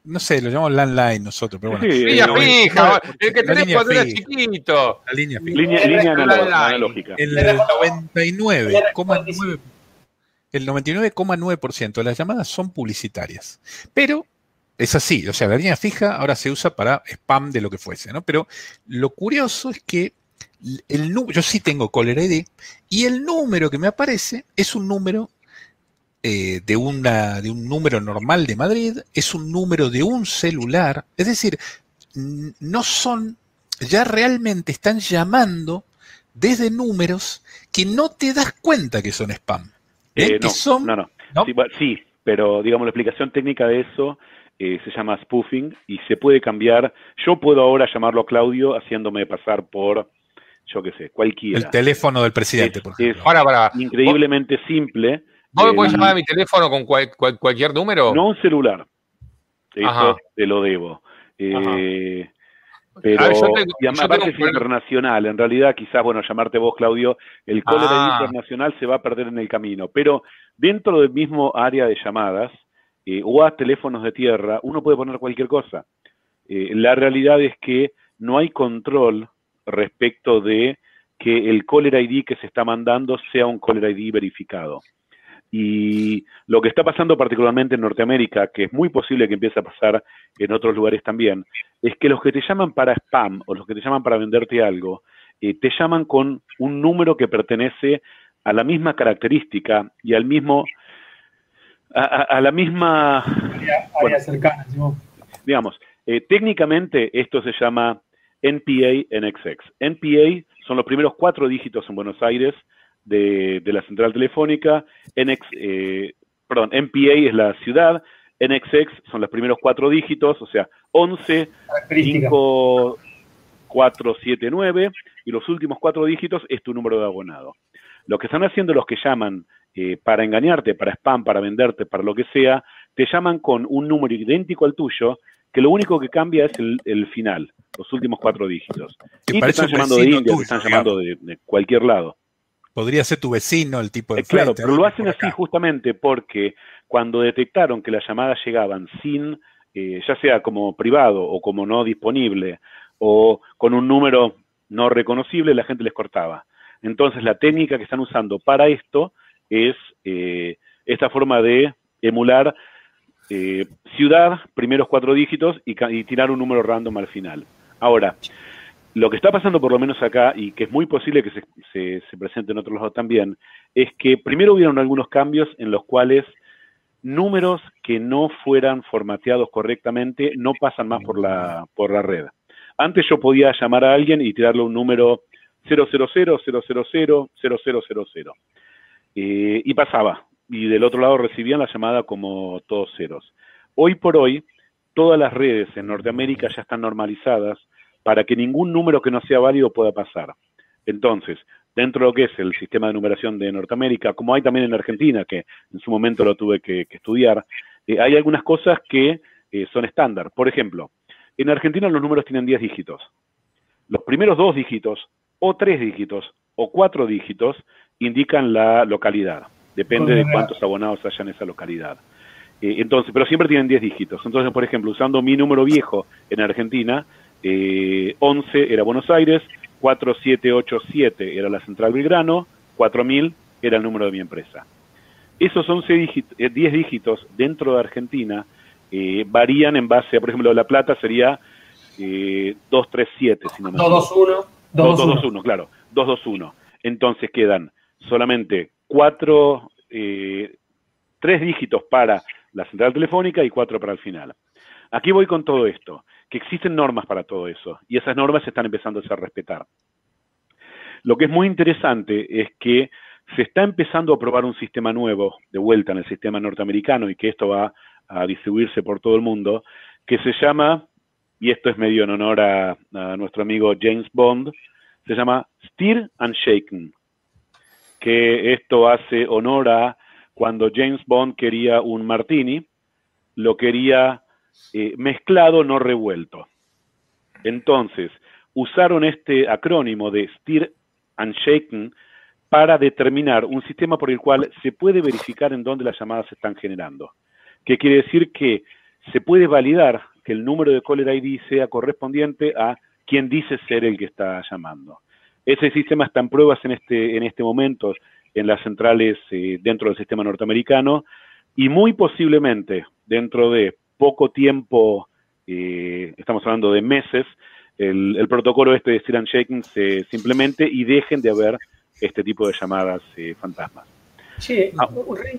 No sé, lo llamamos landline nosotros, pero bueno. Sí, Línea fija, no, el que tenés cuando era fija. chiquito. La línea fija. Línea, El línea analógica. El Le recuerdo- 99,9% el 99,9% de las llamadas son publicitarias. Pero Es así, o sea, la línea fija ahora se usa para spam de lo que fuese, ¿no? Pero lo curioso es que el yo sí tengo Caller ID y el número que me aparece es un número eh, de, una, de un número normal de Madrid, es un número de un celular, es decir, no son, ya realmente están llamando desde números que no te das cuenta que son spam. Eh, no, no, no, Sí, pero digamos la explicación técnica de eso eh, se llama spoofing y se puede cambiar. Yo puedo ahora llamarlo a Claudio haciéndome pasar por, yo qué sé, cualquiera. El teléfono del presidente, por ejemplo. Es para, increíblemente simple. ¿Vos me podés llamar a mi teléfono con cualquier número? No un celular. Eso te lo debo. Eh, pero, y aparte es internacional, en realidad quizás, bueno, llamarte vos, Claudio, el cólera ah. internacional se va a perder en el camino, pero dentro del mismo área de llamadas eh, o a teléfonos de tierra, uno puede poner cualquier cosa. Eh, la realidad es que no hay control respecto de que el caller ID que se está mandando sea un caller ID verificado. Y lo que está pasando particularmente en Norteamérica, que es muy posible que empiece a pasar en otros lugares también, es que los que te llaman para spam o los que te llaman para venderte algo, eh, te llaman con un número que pertenece a la misma característica y al mismo, a, la misma... digamos, eh, técnicamente esto se llama NPA NXX. NPA son los primeros cuatro dígitos en Buenos Aires de, la central telefónica, NX, eh, perdón, NPA es la ciudad, NXX son los primeros cuatro dígitos, o sea, 11, 5, 4, 7, 9, y los últimos cuatro dígitos es tu número de abonado. Lo que están haciendo los que llaman eh, para engañarte, para spam, para venderte, para lo que sea, te llaman con un número idéntico al tuyo, que lo único que cambia es el, final, los últimos cuatro dígitos. Y te están llamando de India, te están llamando de cualquier lado. Podría ser tu vecino el tipo de... Eh, claro, pero lo hacen así justamente porque cuando detectaron que las llamadas llegaban sin, eh, ya sea como privado o como no disponible, o con un número no reconocible, la gente les cortaba. Entonces la técnica que están usando para esto es eh, esta forma de emular ciudad, primeros cuatro dígitos y, y tirar un número random al final. Ahora, lo que está pasando por lo menos acá, y que es muy posible que se, se, presente en otros lados también, es que primero hubieron algunos cambios en los cuales números que no fueran formateados correctamente no pasan más por la, por la red. Antes yo podía llamar a alguien y tirarle un número 000, 000, 0000, eh, y pasaba. Y del otro lado recibían la llamada como todos ceros. Hoy por hoy, todas las redes en Norteamérica ya están normalizadas para que ningún número que no sea válido pueda pasar. Entonces, dentro de lo que es el sistema de numeración de Norteamérica, como hay también en Argentina, que en su momento lo tuve que, estudiar, eh, hay algunas cosas que eh, son estándar. Por ejemplo, en Argentina los números tienen 10 dígitos. Los primeros dos dígitos, o tres dígitos, o cuatro dígitos, indican la localidad. Depende de cuántos abonados haya en esa localidad. Eh, entonces, pero siempre tienen 10 dígitos. Entonces, por ejemplo, usando mi número viejo en Argentina, eh, 11 era Buenos Aires, 4787 era la Central Belgrano, 4000 era el número de mi empresa. Esos 11 dígitos, 10 dígitos dentro de Argentina eh, varían en base a, por ejemplo, La Plata sería eh, 237, si no me 221. 221, claro, 221. Entonces quedan solamente cuatro, eh, tres dígitos para la central telefónica y cuatro para el final. Aquí voy con todo esto que existen normas para todo eso y esas normas se están empezando a respetar. Lo que es muy interesante es que se está empezando a probar un sistema nuevo de vuelta en el sistema norteamericano y que esto va a distribuirse por todo el mundo, que se llama, y esto es medio en honor a, nuestro amigo James Bond, se llama Steer and Shaken, que esto hace honor a cuando James Bond quería un martini, lo quería eh, mezclado, no revuelto. Entonces, usaron este acrónimo de Steer and Shaken para determinar un sistema por el cual se puede verificar en dónde las llamadas se están generando. Que quiere decir que se puede validar que el número de caller ID sea correspondiente a quien dice ser el que está llamando. Ese sistema está en pruebas en este, en este momento en las centrales eh, dentro del sistema norteamericano y muy posiblemente dentro de poco tiempo, eh, estamos hablando de meses, el, el protocolo este de Steer and Shaking se simplemente y dejen de haber este tipo de llamadas eh, fantasmas. Che,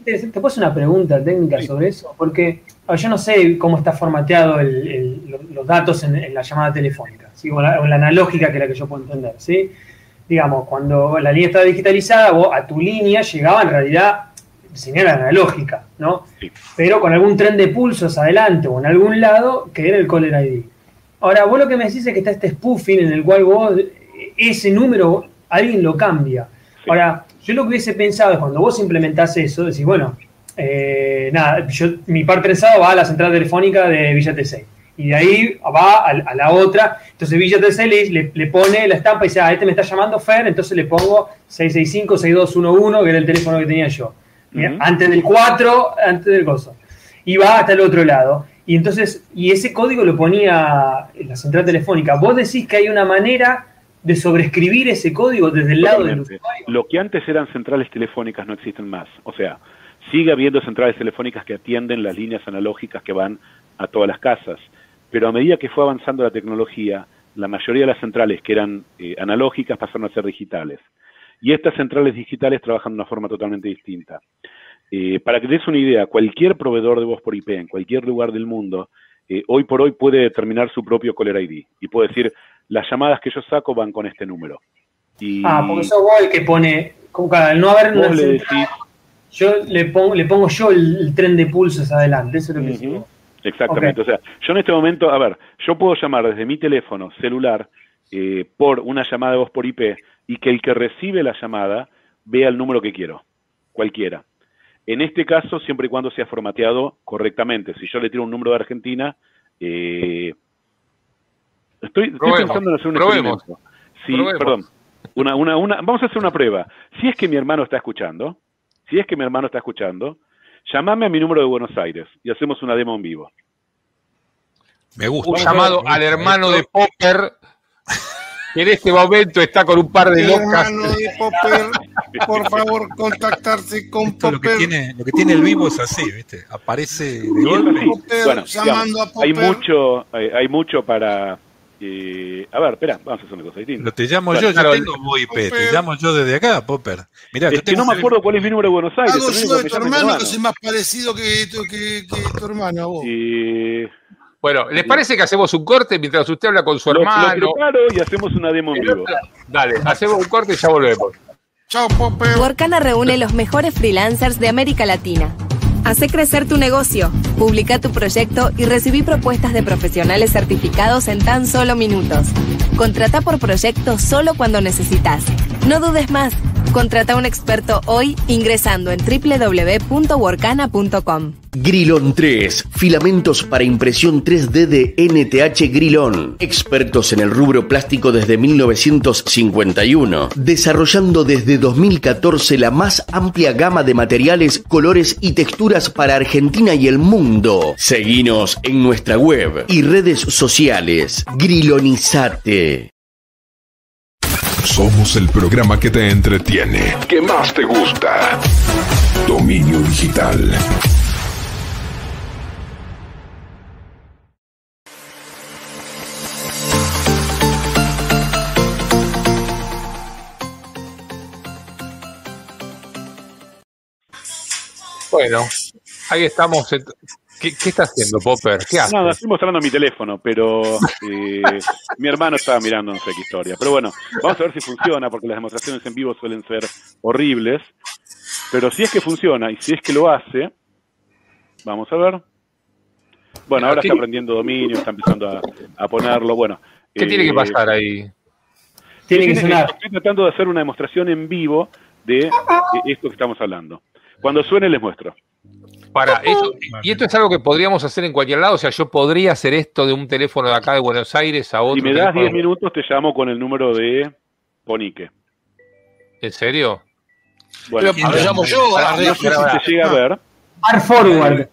te puedo hacer una pregunta técnica sobre eso, porque yo no sé cómo está formateado el- el- lo- los datos en, en la llamada telefónica, ¿sí? o, la, o la analógica, que es la que yo puedo entender. ¿sí? Digamos, cuando la línea estaba digitalizada, vos a tu línea llegaba en realidad señal analógica, ¿no? Sí. Pero con algún tren de pulsos adelante o en algún lado que era el caller ID. Ahora, vos lo que me decís es que está este spoofing en el cual vos, ese número, alguien lo cambia. Sí. Ahora, yo lo que hubiese pensado es cuando vos implementás eso, decís, bueno, eh, nada, yo, mi par trenzado va a la central telefónica de Villa T6 y de ahí va a, a la otra. Entonces Villa T6 le, le- le pone la estampa y dice, ah, este me está llamando Fer, entonces le pongo 665-6211, que era el teléfono que tenía yo. Antes del 4, antes del gozo. Y va hasta el otro lado. Y entonces, y ese código lo ponía en la central telefónica. ¿Vos decís que hay una manera de sobreescribir ese código desde el lado del usuario? Lo que antes eran centrales telefónicas no existen más. O sea, sigue habiendo centrales telefónicas que atienden las líneas analógicas que van a todas las casas. Pero a medida que fue avanzando la tecnología, la mayoría de las centrales que eran eh, analógicas pasaron a ser digitales. Y estas centrales digitales trabajan de una forma totalmente distinta. Eh, para que te des una idea, cualquier proveedor de voz por IP en cualquier lugar del mundo, eh, hoy por hoy puede determinar su propio caller ID y puede decir, las llamadas que yo saco van con este número. Y Ah, porque sos vos el que pone, como al no haber una le decís, yo le pongo, le pongo yo el, el tren de pulsos adelante, eso es lo que vos. Exactamente. O sea, yo en este momento, a ver, yo puedo llamar desde mi teléfono celular eh, por una llamada de voz por IP y que el que recibe la llamada vea el número que quiero, cualquiera. En este caso, siempre y cuando sea formateado correctamente. Si yo le tiro un número de Argentina, eh, estoy, pensando en hacer un probemos, experimento. Sí, probemos. perdón. Una, una, una, vamos a hacer una prueba. Si es que mi hermano está escuchando, si es que mi hermano está escuchando, llamame a mi número de Buenos Aires y hacemos una demo en vivo. Me gusta. Un llamado al hermano de. Popper, que en este momento está con un par de locas. Hermano de Popper, por favor, contactarse con Esto lo que, Popper. tiene, lo que tiene el vivo es así, ¿viste? Aparece de es golpe. Popper, Bueno, llamando digamos, a hay Popper. mucho, hay, hay mucho para. eh, a ver, espera, vamos a hacer una cosa distinta. Lo te llamo Claro, yo, claro, yo tengo VoIP, te Popper. llamo yo desde acá, Popper. Mirá, yo Es que tengo no me acuerdo cuál es mi número de Buenos Aires. Hago yo de que tu es hermano, que soy más parecido que, que, que tu hermano, a vos. Eh, Bueno, ¿les parece que hacemos un corte mientras usted habla con su lo, lo hermano? preparo y hacemos una demo en vivo. Dale, hacemos un corte y ya volvemos. Chao, Popper. Workana reúne los mejores freelancers de América Latina. Hace crecer tu negocio, publica tu proyecto y recibí propuestas de profesionales certificados en tan solo minutos. Contrata por proyecto solo cuando necesitas. No dudes más. Contrata a un experto hoy ingresando en www.workana.com. Grilon 3, filamentos para impresión 3D de NTH Grilon. Expertos en el rubro plástico desde 1951, desarrollando desde 2014 la más amplia gama de materiales, colores y texturas para Argentina y el mundo. Seguinos en nuestra web y redes sociales. Grilonizate. Somos el programa que te entretiene, que más te gusta. Dominio digital. Bueno, ahí estamos. ¿Qué, qué está haciendo Popper? ¿Qué hace? Nada, estoy mostrando mi teléfono, pero eh, mi hermano estaba mirando no sé qué historia. Pero bueno, vamos a ver si funciona, porque las demostraciones en vivo suelen ser horribles. Pero si es que funciona y si es que lo hace, vamos a ver. Bueno, ahora ¿Qué- está aprendiendo dominio, está empezando a, a ponerlo. Bueno, ¿Qué tiene que eh, pasar ahí? Tiene que sonar. Estoy tratando de hacer una demostración en vivo de eh, esto que estamos hablando. Cuando suene les muestro. Para, eso, y esto es algo que podríamos hacer en cualquier lado. O sea, yo podría hacer esto de un teléfono de acá de Buenos Aires a otro. Si me das teléfono. 10 minutos te llamo con el número de Ponique. ¿En serio? Bueno, Pero lo llamo yo a la no red. sé si se llega a ver. Ar forward.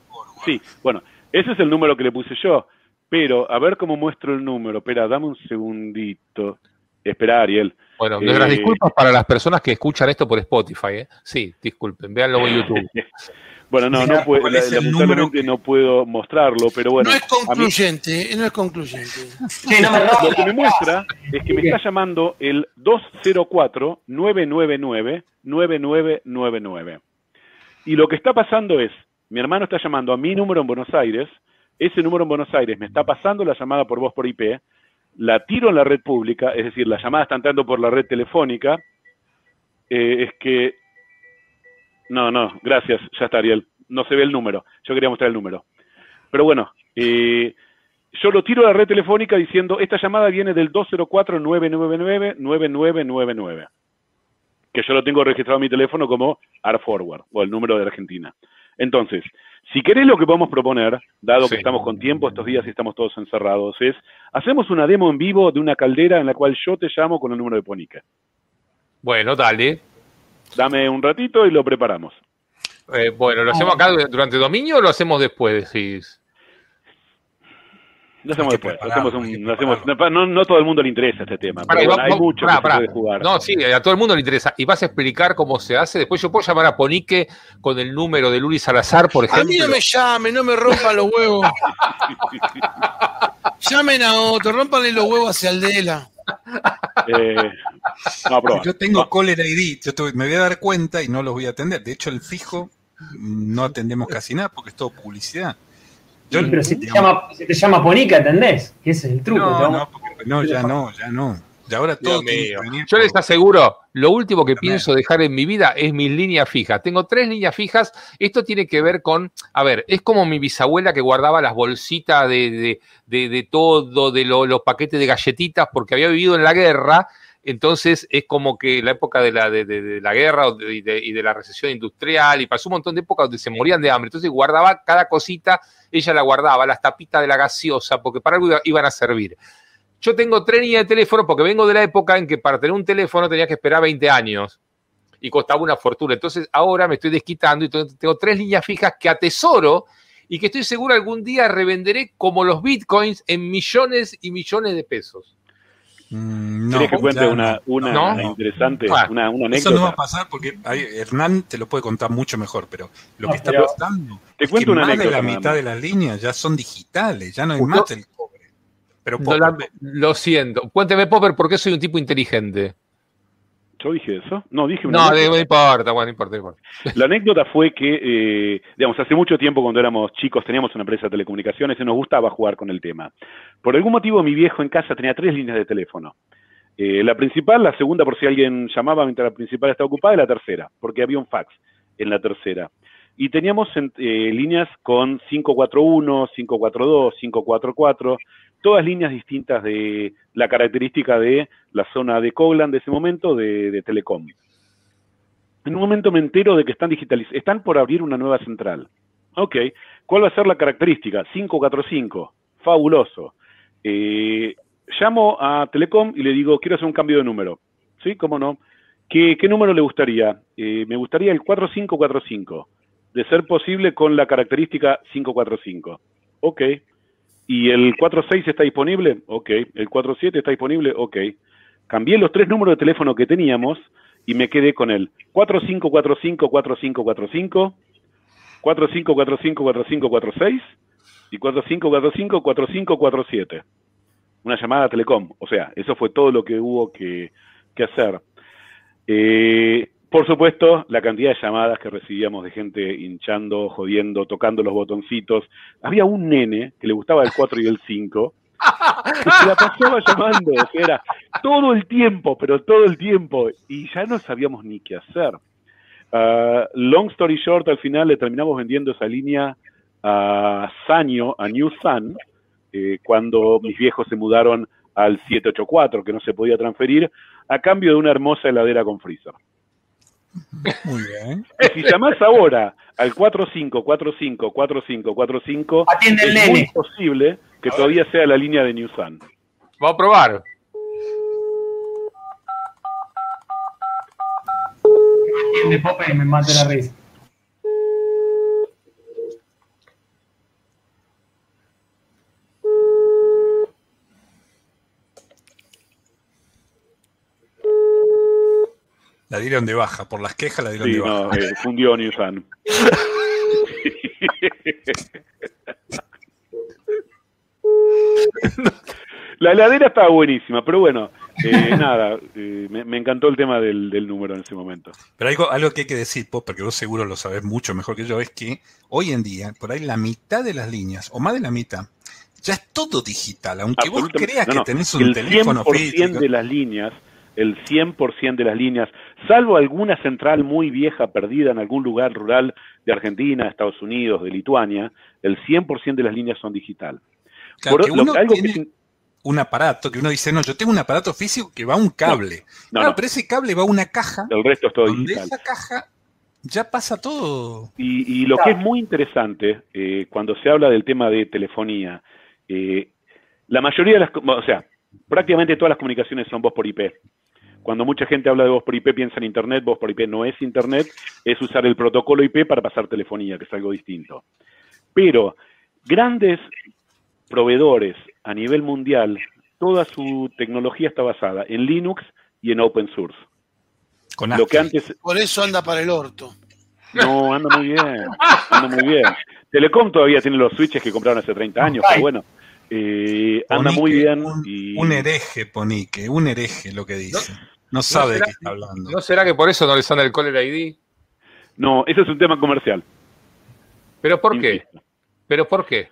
Sí, bueno, ese es el número que le puse yo. Pero, a ver cómo muestro el número. Espera, dame un segundito. Espera, Ariel. Bueno, nuestras Eh, disculpas para las personas que escuchan esto por Spotify, ¿eh? Sí, disculpen, véanlo en YouTube. (laughs) Bueno, no, no puedo, ¿Cuál es el lamentablemente no puedo mostrarlo, pero bueno. no es mí- concluyente, eh, no es concluyente. (laughs) No Lo que me muestra es que me está llamando el 204-999-9999. Y lo que está pasando es, mi hermano está llamando a mi número en Buenos Aires, ese número en Buenos Aires me está pasando la llamada por voz por IP, la tiro en la red pública, es decir, la llamada está entrando por la red telefónica, eh, es que... No, no, gracias, ya está Ariel, no se ve el número, yo quería mostrar el número. Pero bueno, eh, yo lo tiro a la red telefónica diciendo, esta llamada viene del 204-999-9999, que yo lo tengo registrado en mi teléfono como AR Forward, o el número de Argentina. Entonces, si querés lo que podemos proponer, dado Sí. que estamos con tiempo estos días y estamos todos encerrados, es, hacemos una demo en vivo de una caldera en la cual yo te llamo con el número de Ponica. Bueno, dale. Dame un ratito y lo preparamos. Eh, bueno, ¿lo hacemos acá durante dominio o lo hacemos después? Decís? Lo hacemos después. lo hacemos un- lo hacemos- no, no todo el mundo le interesa este tema, Pará, pero y bueno, va- hay mucho pará, que pará. se puede jugar. No, sí, a todo el mundo le interesa. ¿Y vas a explicar cómo se hace? Después yo puedo llamar a Ponique con el número de Luli Salazar, por A ejemplo. mí no me llamen, no me rompan los huevos. (laughs) Llamen a otro, rompanle los huevos hacia Aldela. Eh, no. Yo tengo caller ID, yo te- me voy a dar cuenta y no los voy a atender. De hecho, el fijo no atendemos casi nada porque es todo publicidad. Yo, Sí, pero si te, digamos, llama, si te llama Ponica, ¿entendés? Que ese es el truco. no, no, porque- no, ya no, ya no. Y ahora todo mío. venir Yo por- les aseguro, lo último que pienso dejar en mi vida es mis líneas fijas. Tengo tres líneas fijas. Esto tiene que ver con, a ver, es como mi bisabuela que guardaba las bolsitas de, de, de- de todo, de lo- los paquetes de galletitas, porque había vivido en la guerra. Entonces es como que la época de la, de, la guerra y de, la recesión industrial, y pasó un montón de épocas donde se morían de hambre. Entonces guardaba cada cosita, ella la guardaba, las tapitas de la gaseosa, porque para algo iba- iban a servir. Yo tengo tres líneas de teléfono porque vengo de la época en que para tener un teléfono tenías que esperar 20 años y costaba una fortuna. Entonces ahora me estoy desquitando y tengo tres líneas fijas que atesoro y que estoy seguro algún día revenderé como los bitcoins en millones y millones de pesos. Mm, no, ¿Querés que cuente ya una, no. una ¿No? interesante, Ah, una, una Eso no va a pasar porque hay- Hernán te lo puede contar mucho mejor, pero lo No, que está pero- pasando Te es cuento que una más de la mitad de las líneas ya son digitales, ya no hay más el cobre. Pero No poco, la- poco. lo siento. Cuénteme, Popper, ¿por qué soy un tipo inteligente? ¿Yo dije eso? No, dije una No, anécdota. no importa, bueno, no importa, importa. La anécdota fue que, eh, digamos, hace mucho tiempo cuando éramos chicos teníamos una empresa de telecomunicaciones y nos gustaba jugar con el tema. Por algún motivo mi viejo en casa tenía tres líneas de teléfono. Eh, la principal, la segunda por si alguien llamaba mientras la principal estaba ocupada y la tercera, porque había un fax en la tercera. Y teníamos en- eh, líneas con 541, 542, 544, todas líneas distintas de la característica de la zona de Coglan de ese momento de, Telecom. En un momento me entero de que están digitalizados, están por abrir una nueva central. Ok, ¿cuál va a ser la característica? 545, fabuloso. Eh, llamo a Telecom y le digo, quiero hacer un cambio de número. ¿Sí? ¿Cómo no? ¿Qué, qué número le gustaría? Eh, me gustaría el 4545, de ser posible con la característica 545. Ok. ¿Y el 46 está disponible? Ok. ¿El 47 está disponible? Ok. Cambié los tres números de teléfono que teníamos y me quedé con el 4545-4545, 4545-4546 y 4545-4547. Una llamada a Telecom. O sea, eso fue todo lo que hubo que, que hacer. Eh, por supuesto, la cantidad de llamadas que recibíamos de gente hinchando, jodiendo, tocando los botoncitos. Había un nene que le gustaba el 4 y el 5, que se la pasaba llamando, o sea, era todo el tiempo, pero todo el tiempo, y ya no sabíamos ni qué hacer. Ah, long story short, al final le terminamos vendiendo esa línea a Sanyo, a New Sun, eh, cuando mis viejos se mudaron al 784, que no se podía transferir, a cambio de una hermosa heladera con freezer. Muy bien. Si llamás ahora al 45454545, Atiende el es muy nene. posible que todavía sea la línea de New Sun. Vamos a probar. de Popper y me mata la risa. La dieron de baja, por las quejas la dieron Sí, de baja. no, eh, fundió Nissan. (laughs) La heladera estaba buenísima, pero bueno, eh, nada, eh, me, me encantó el tema del, del número en ese momento. Pero algo, algo que hay que decir, Pop, porque vos seguro lo sabés mucho mejor que yo, es que hoy en día, por ahí la mitad de las líneas, o más de la mitad, ya es todo digital. Aunque vos creas No, que tenés un el teléfono 100% físico. de las líneas, el 100% de las líneas, salvo alguna central muy vieja perdida en algún lugar rural de Argentina, de Estados Unidos, de Lituania, el 100% de las líneas son digital. Claro, Por que lo- uno algo tiene un aparato que uno dice, no, yo tengo un aparato físico que va a un cable. no, claro, no. pero ese cable va a una caja, el resto es todo donde digital. esa caja ya pasa todo. Y, y lo que es muy interesante eh, cuando se habla del tema de telefonía, eh, la mayoría de las, o sea, prácticamente todas las comunicaciones son voz por IP. Cuando mucha gente habla de voz por IP piensa en Internet, voz por IP no es Internet, es usar el protocolo IP para pasar telefonía, que es algo distinto. Pero grandes proveedores a nivel mundial, toda su tecnología está basada en Linux y en open source. Con Lo que antes, Por eso anda para el orto. no, anda muy bien, anda muy bien. Telecom todavía tiene los switches que compraron hace 30 años, pero bueno, eh, anda Ponique, muy bien. Un, y- un hereje, Ponique, un hereje lo que dice. No, sabe de qué está hablando. ¿No será que por eso no les anda el Caller ID? No, ese es un tema comercial. ¿Pero por qué? ¿Pero por qué?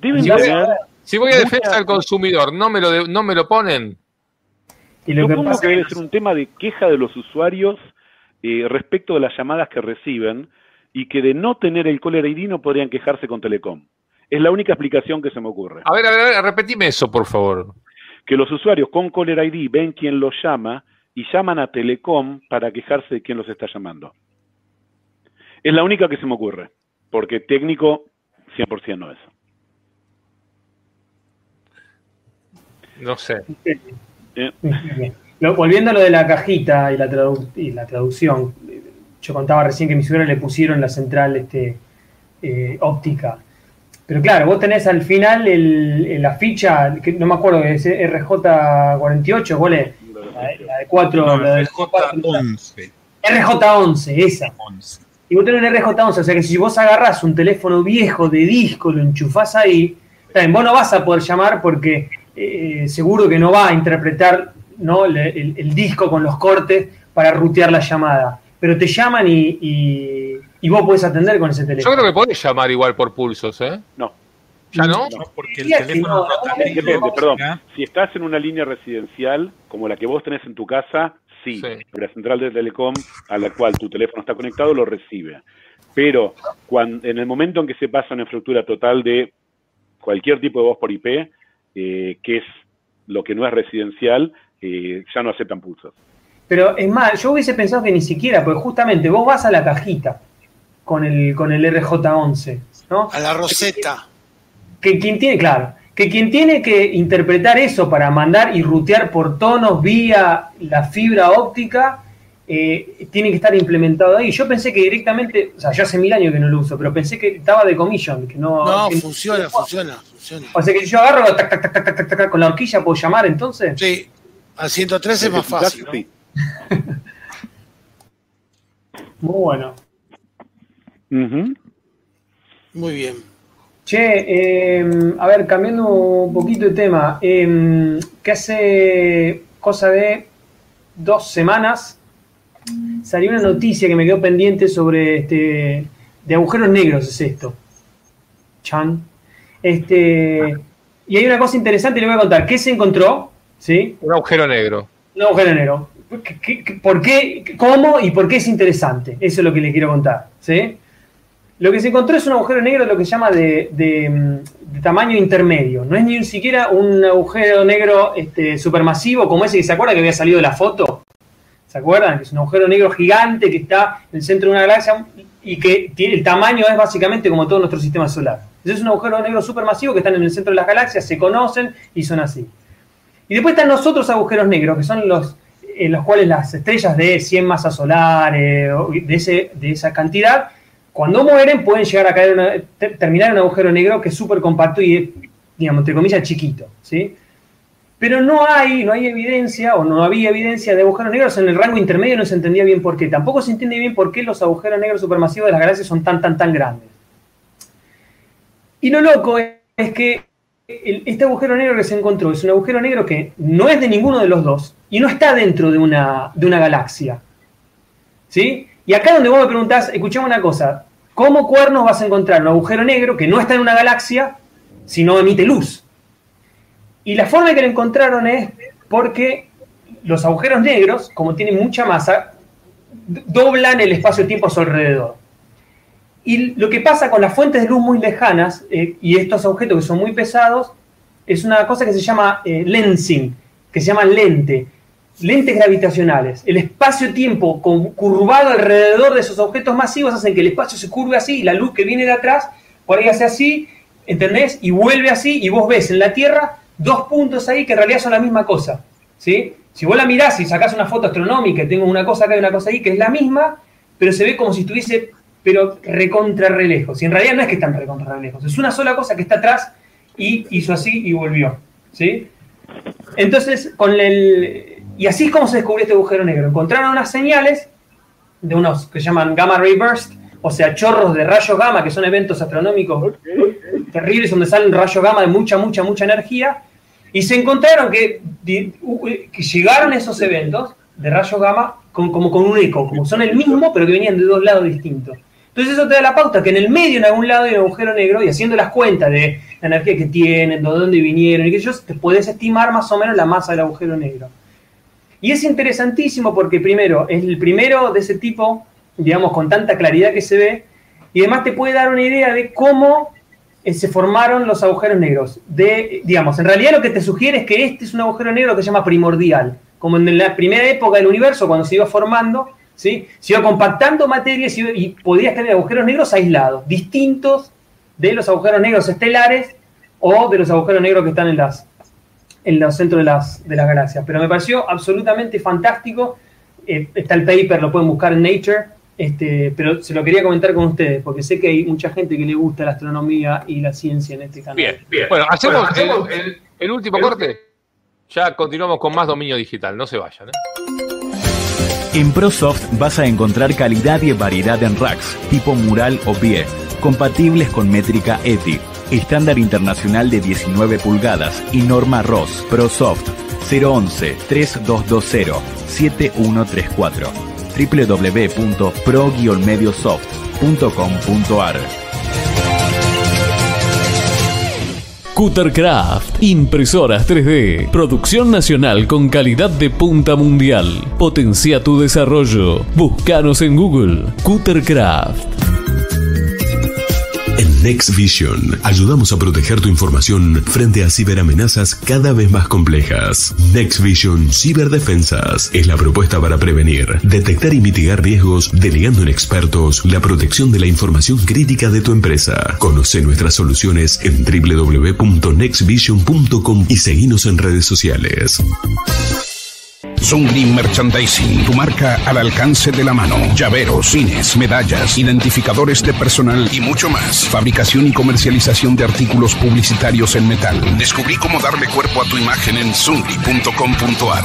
Deben Si voy, a, si voy a defensa del consumidor, ¿no me lo, de- no me lo ponen? Y lo que supongo pasa que debe es ser un tema de queja de los usuarios eh, respecto de las llamadas que reciben y que de no tener el caller ID no podrían quejarse con Telecom. Es la única explicación que se me ocurre. A ver, a ver, a ver, repetime eso, por favor. Que los usuarios con caller ID ven quién los llama y llaman a Telecom para quejarse de quién los está llamando. Es la única que se me ocurre, porque técnico 100% no es. No sé. Eh, Lo- volviendo a lo de la cajita y la, tradu- y la traducción, eh, yo contaba recién que mi suegra le pusieron la central este, eh, óptica. Pero claro, vos tenés al final el, el- la ficha, que no me acuerdo, es RJ48, ¿cuál es? La, de- la de 4. No, la de J11. RJ11, esa. 11. Y vos tenés un RJ11, o sea que si vos agarrás un teléfono viejo de disco, lo enchufás ahí, también vos no vas a poder llamar porque eh, seguro que no va a interpretar ¿no? el, el- el disco con los cortes para rutear la llamada. Pero te llaman y, y- y vos podés atender con ese Yo teléfono. creo que podés llamar igual por pulsos, ¿eh? no, ¿Ya no? No, porque el teléfono no, rotativo depende, perdón. Si estás en una línea residencial como la que vos tenés en tu casa, sí, Sí. la central de Telecom a la cual tu teléfono está conectado lo recibe. Pero cuando, en el momento en que se pasa a una infraestructura total de cualquier tipo de voz por IP, eh, que es lo que no es residencial, eh, ya no aceptan pulsos. Pero es más, yo hubiese pensado que ni siquiera, porque justamente vos vas a la cajita con el, con el RJ11, ¿no? A la Rosetta. que quien tiene, claro, que quien tiene que interpretar eso para mandar y rutear por tonos vía la fibra óptica, eh, tiene que estar implementado ahí. Yo pensé que directamente, o sea, yo hace mil años que no lo uso, pero pensé que estaba de commission, que no. No, que- funciona, funciona, funciona. O sea que si yo agarro tac, tac, tac, tac, tac, tac, tac, con la horquilla, puedo llamar entonces. Sí, al 113 es más fácil. (laughs) Muy bueno. Muy bien. Che, eh, a ver, cambiando un poquito de tema, eh, que hace cosa de dos semanas salió una noticia que me quedó pendiente sobre este de agujeros negros es esto. Chan. Este, y hay una cosa interesante, le voy a contar. ¿Qué se encontró? ¿Sí? Un agujero negro. Un agujero negro. ¿Qué- qué- qué- ¿Por qué? ¿Cómo y por qué es interesante? Eso es lo que le quiero contar. ¿sí? Lo que se encontró es un agujero negro de lo que se llama de, de, mm, tamaño intermedio. No es ni siquiera un agujero negro este, supermasivo como ese que se acuerda que había salido de la foto. ¿Se acuerdan? Que es un agujero negro gigante que está en el centro de una galaxia y que tiene, el tamaño es básicamente como todo nuestro sistema solar. Es un agujero negro supermasivo que están en el centro de las galaxias, se conocen y son así. Y después están los otros agujeros negros, que son los en los cuales las estrellas de 100 masas solares, de, ese, de esa cantidad, cuando mueren pueden llegar a caer terminar en un agujero negro que es súper compacto y es, digamos, entre comillas, chiquito. ¿sí? Pero no hay, no hay evidencia o no había evidencia de agujeros negros en el rango intermedio, no se entendía bien por qué. Tampoco se entiende bien por qué los agujeros negros supermasivos de las galaxias son tan, tan, tan grandes. Y lo loco es, que este agujero negro que se encontró es un agujero negro que no es de ninguno de los dos y no está dentro de una, de una galaxia. ¿Sí? Y acá donde vos me preguntás, escuchame una cosa, ¿cómo cuernos vas a encontrar un agujero negro que no está en una galaxia si no emite luz? Y la forma que lo encontraron es porque los agujeros negros, como tienen mucha masa, doblan el espacio-tiempo a su alrededor. Y lo que pasa con las fuentes de luz muy lejanas eh, y estos objetos que son muy pesados, es una cosa que se llama eh, lensing, que se llama lente, lentes gravitacionales. El espacio-tiempo curvado alrededor de esos objetos masivos hacen que el espacio se curve así y la luz que viene de atrás, por ahí hace así, ¿entendés? Y vuelve así y vos ves en la Tierra dos puntos ahí que en realidad son la misma cosa. ¿sí? Si vos la mirás y sacás una foto astronómica y tengo una cosa acá y una cosa ahí que es la misma, pero se ve como si estuviese, pero recontra re. Y en realidad no es que están recontra es una sola cosa que está atrás y hizo así y volvió. ¿sí? Entonces, con el. Y así es como se descubrió este agujero negro. Encontraron unas señales de unos que se llaman gamma ray burst, o sea, chorros de rayos gamma, que son eventos astronómicos terribles donde salen rayos gamma de mucha, mucha, mucha energía, y se encontraron que, que llegaron esos eventos de rayos gamma como con un eco, como son el mismo, pero que venían de dos lados distintos. Entonces eso te da la pauta que en el medio, en algún lado, hay un agujero negro y haciendo las cuentas de la energía que tienen, de dónde vinieron y que ellos, te puedes estimar más o menos la masa del agujero negro. Y es interesantísimo porque primero, es el primero de ese tipo, digamos, con tanta claridad que se ve, y además te puede dar una idea de cómo eh, se formaron los agujeros negros. De, digamos, en realidad lo que te sugiere es que este es un agujero negro que se llama primordial, como en la primera época del universo, cuando se iba formando, ¿sí? se iba compactando materia y podías tener agujeros negros aislados, distintos de los agujeros negros estelares o de los agujeros negros que están en, las, en los centros de las, de las galaxias. Pero me pareció absolutamente fantástico. Eh, está el paper, lo pueden buscar en Nature, este, pero se lo quería comentar con ustedes, porque sé que hay mucha gente que le gusta la astronomía y la ciencia en este canal. Bien, bien. Bueno, hacemos, el, último corte. Ya continuamos con más dominio digital, no se vayan. ¿eh? En ProSoft vas a encontrar calidad y variedad en racks, tipo mural o pie, compatibles con métrica ETI, estándar internacional de 19 pulgadas y norma ROS. ProSoft 011 3220 7134 www.pro-mediosoft.com.ar Cuttercraft, impresoras 3D, producción nacional con calidad de punta mundial. Potencia tu desarrollo. Búscanos en Google. Cuttercraft. Next Vision ayudamos a proteger tu información frente a ciberamenazas cada vez más complejas. Next Vision Ciberdefensas es la propuesta para prevenir, detectar y mitigar riesgos, delegando en expertos la protección de la información crítica de tu empresa. Conoce nuestras soluciones en www.nextvision.com y seguinos en redes sociales. Green Merchandising, tu marca al alcance de la mano. Llaveros, cines, medallas, identificadores de personal y mucho más. Fabricación y comercialización de artículos publicitarios en metal. Descubrí cómo darle cuerpo a tu imagen en zungri.com.ar.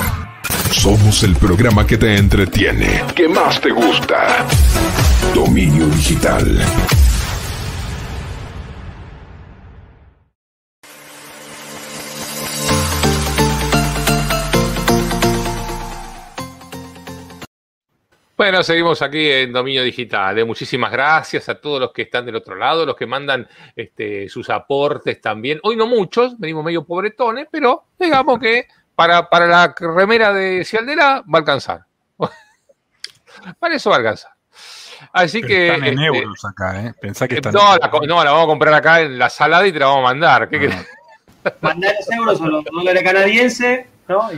Somos el programa que te entretiene, que más te gusta. Dominio Digital. Bueno, seguimos aquí en Dominio Digital. ¿eh? Muchísimas gracias a todos los que están del otro lado, los que mandan este, sus aportes también. Hoy no muchos, venimos medio pobretones, pero digamos que para, para la remera de Cialdera va a alcanzar. (laughs) para eso va a alcanzar. Así que. Están en este, euros acá, ¿eh? Pensá que están no, la, no, la vamos a comprar acá en la salada y te la vamos a mandar. ¿Qué ah. Mandar los euros o los dólares canadienses, ¿no?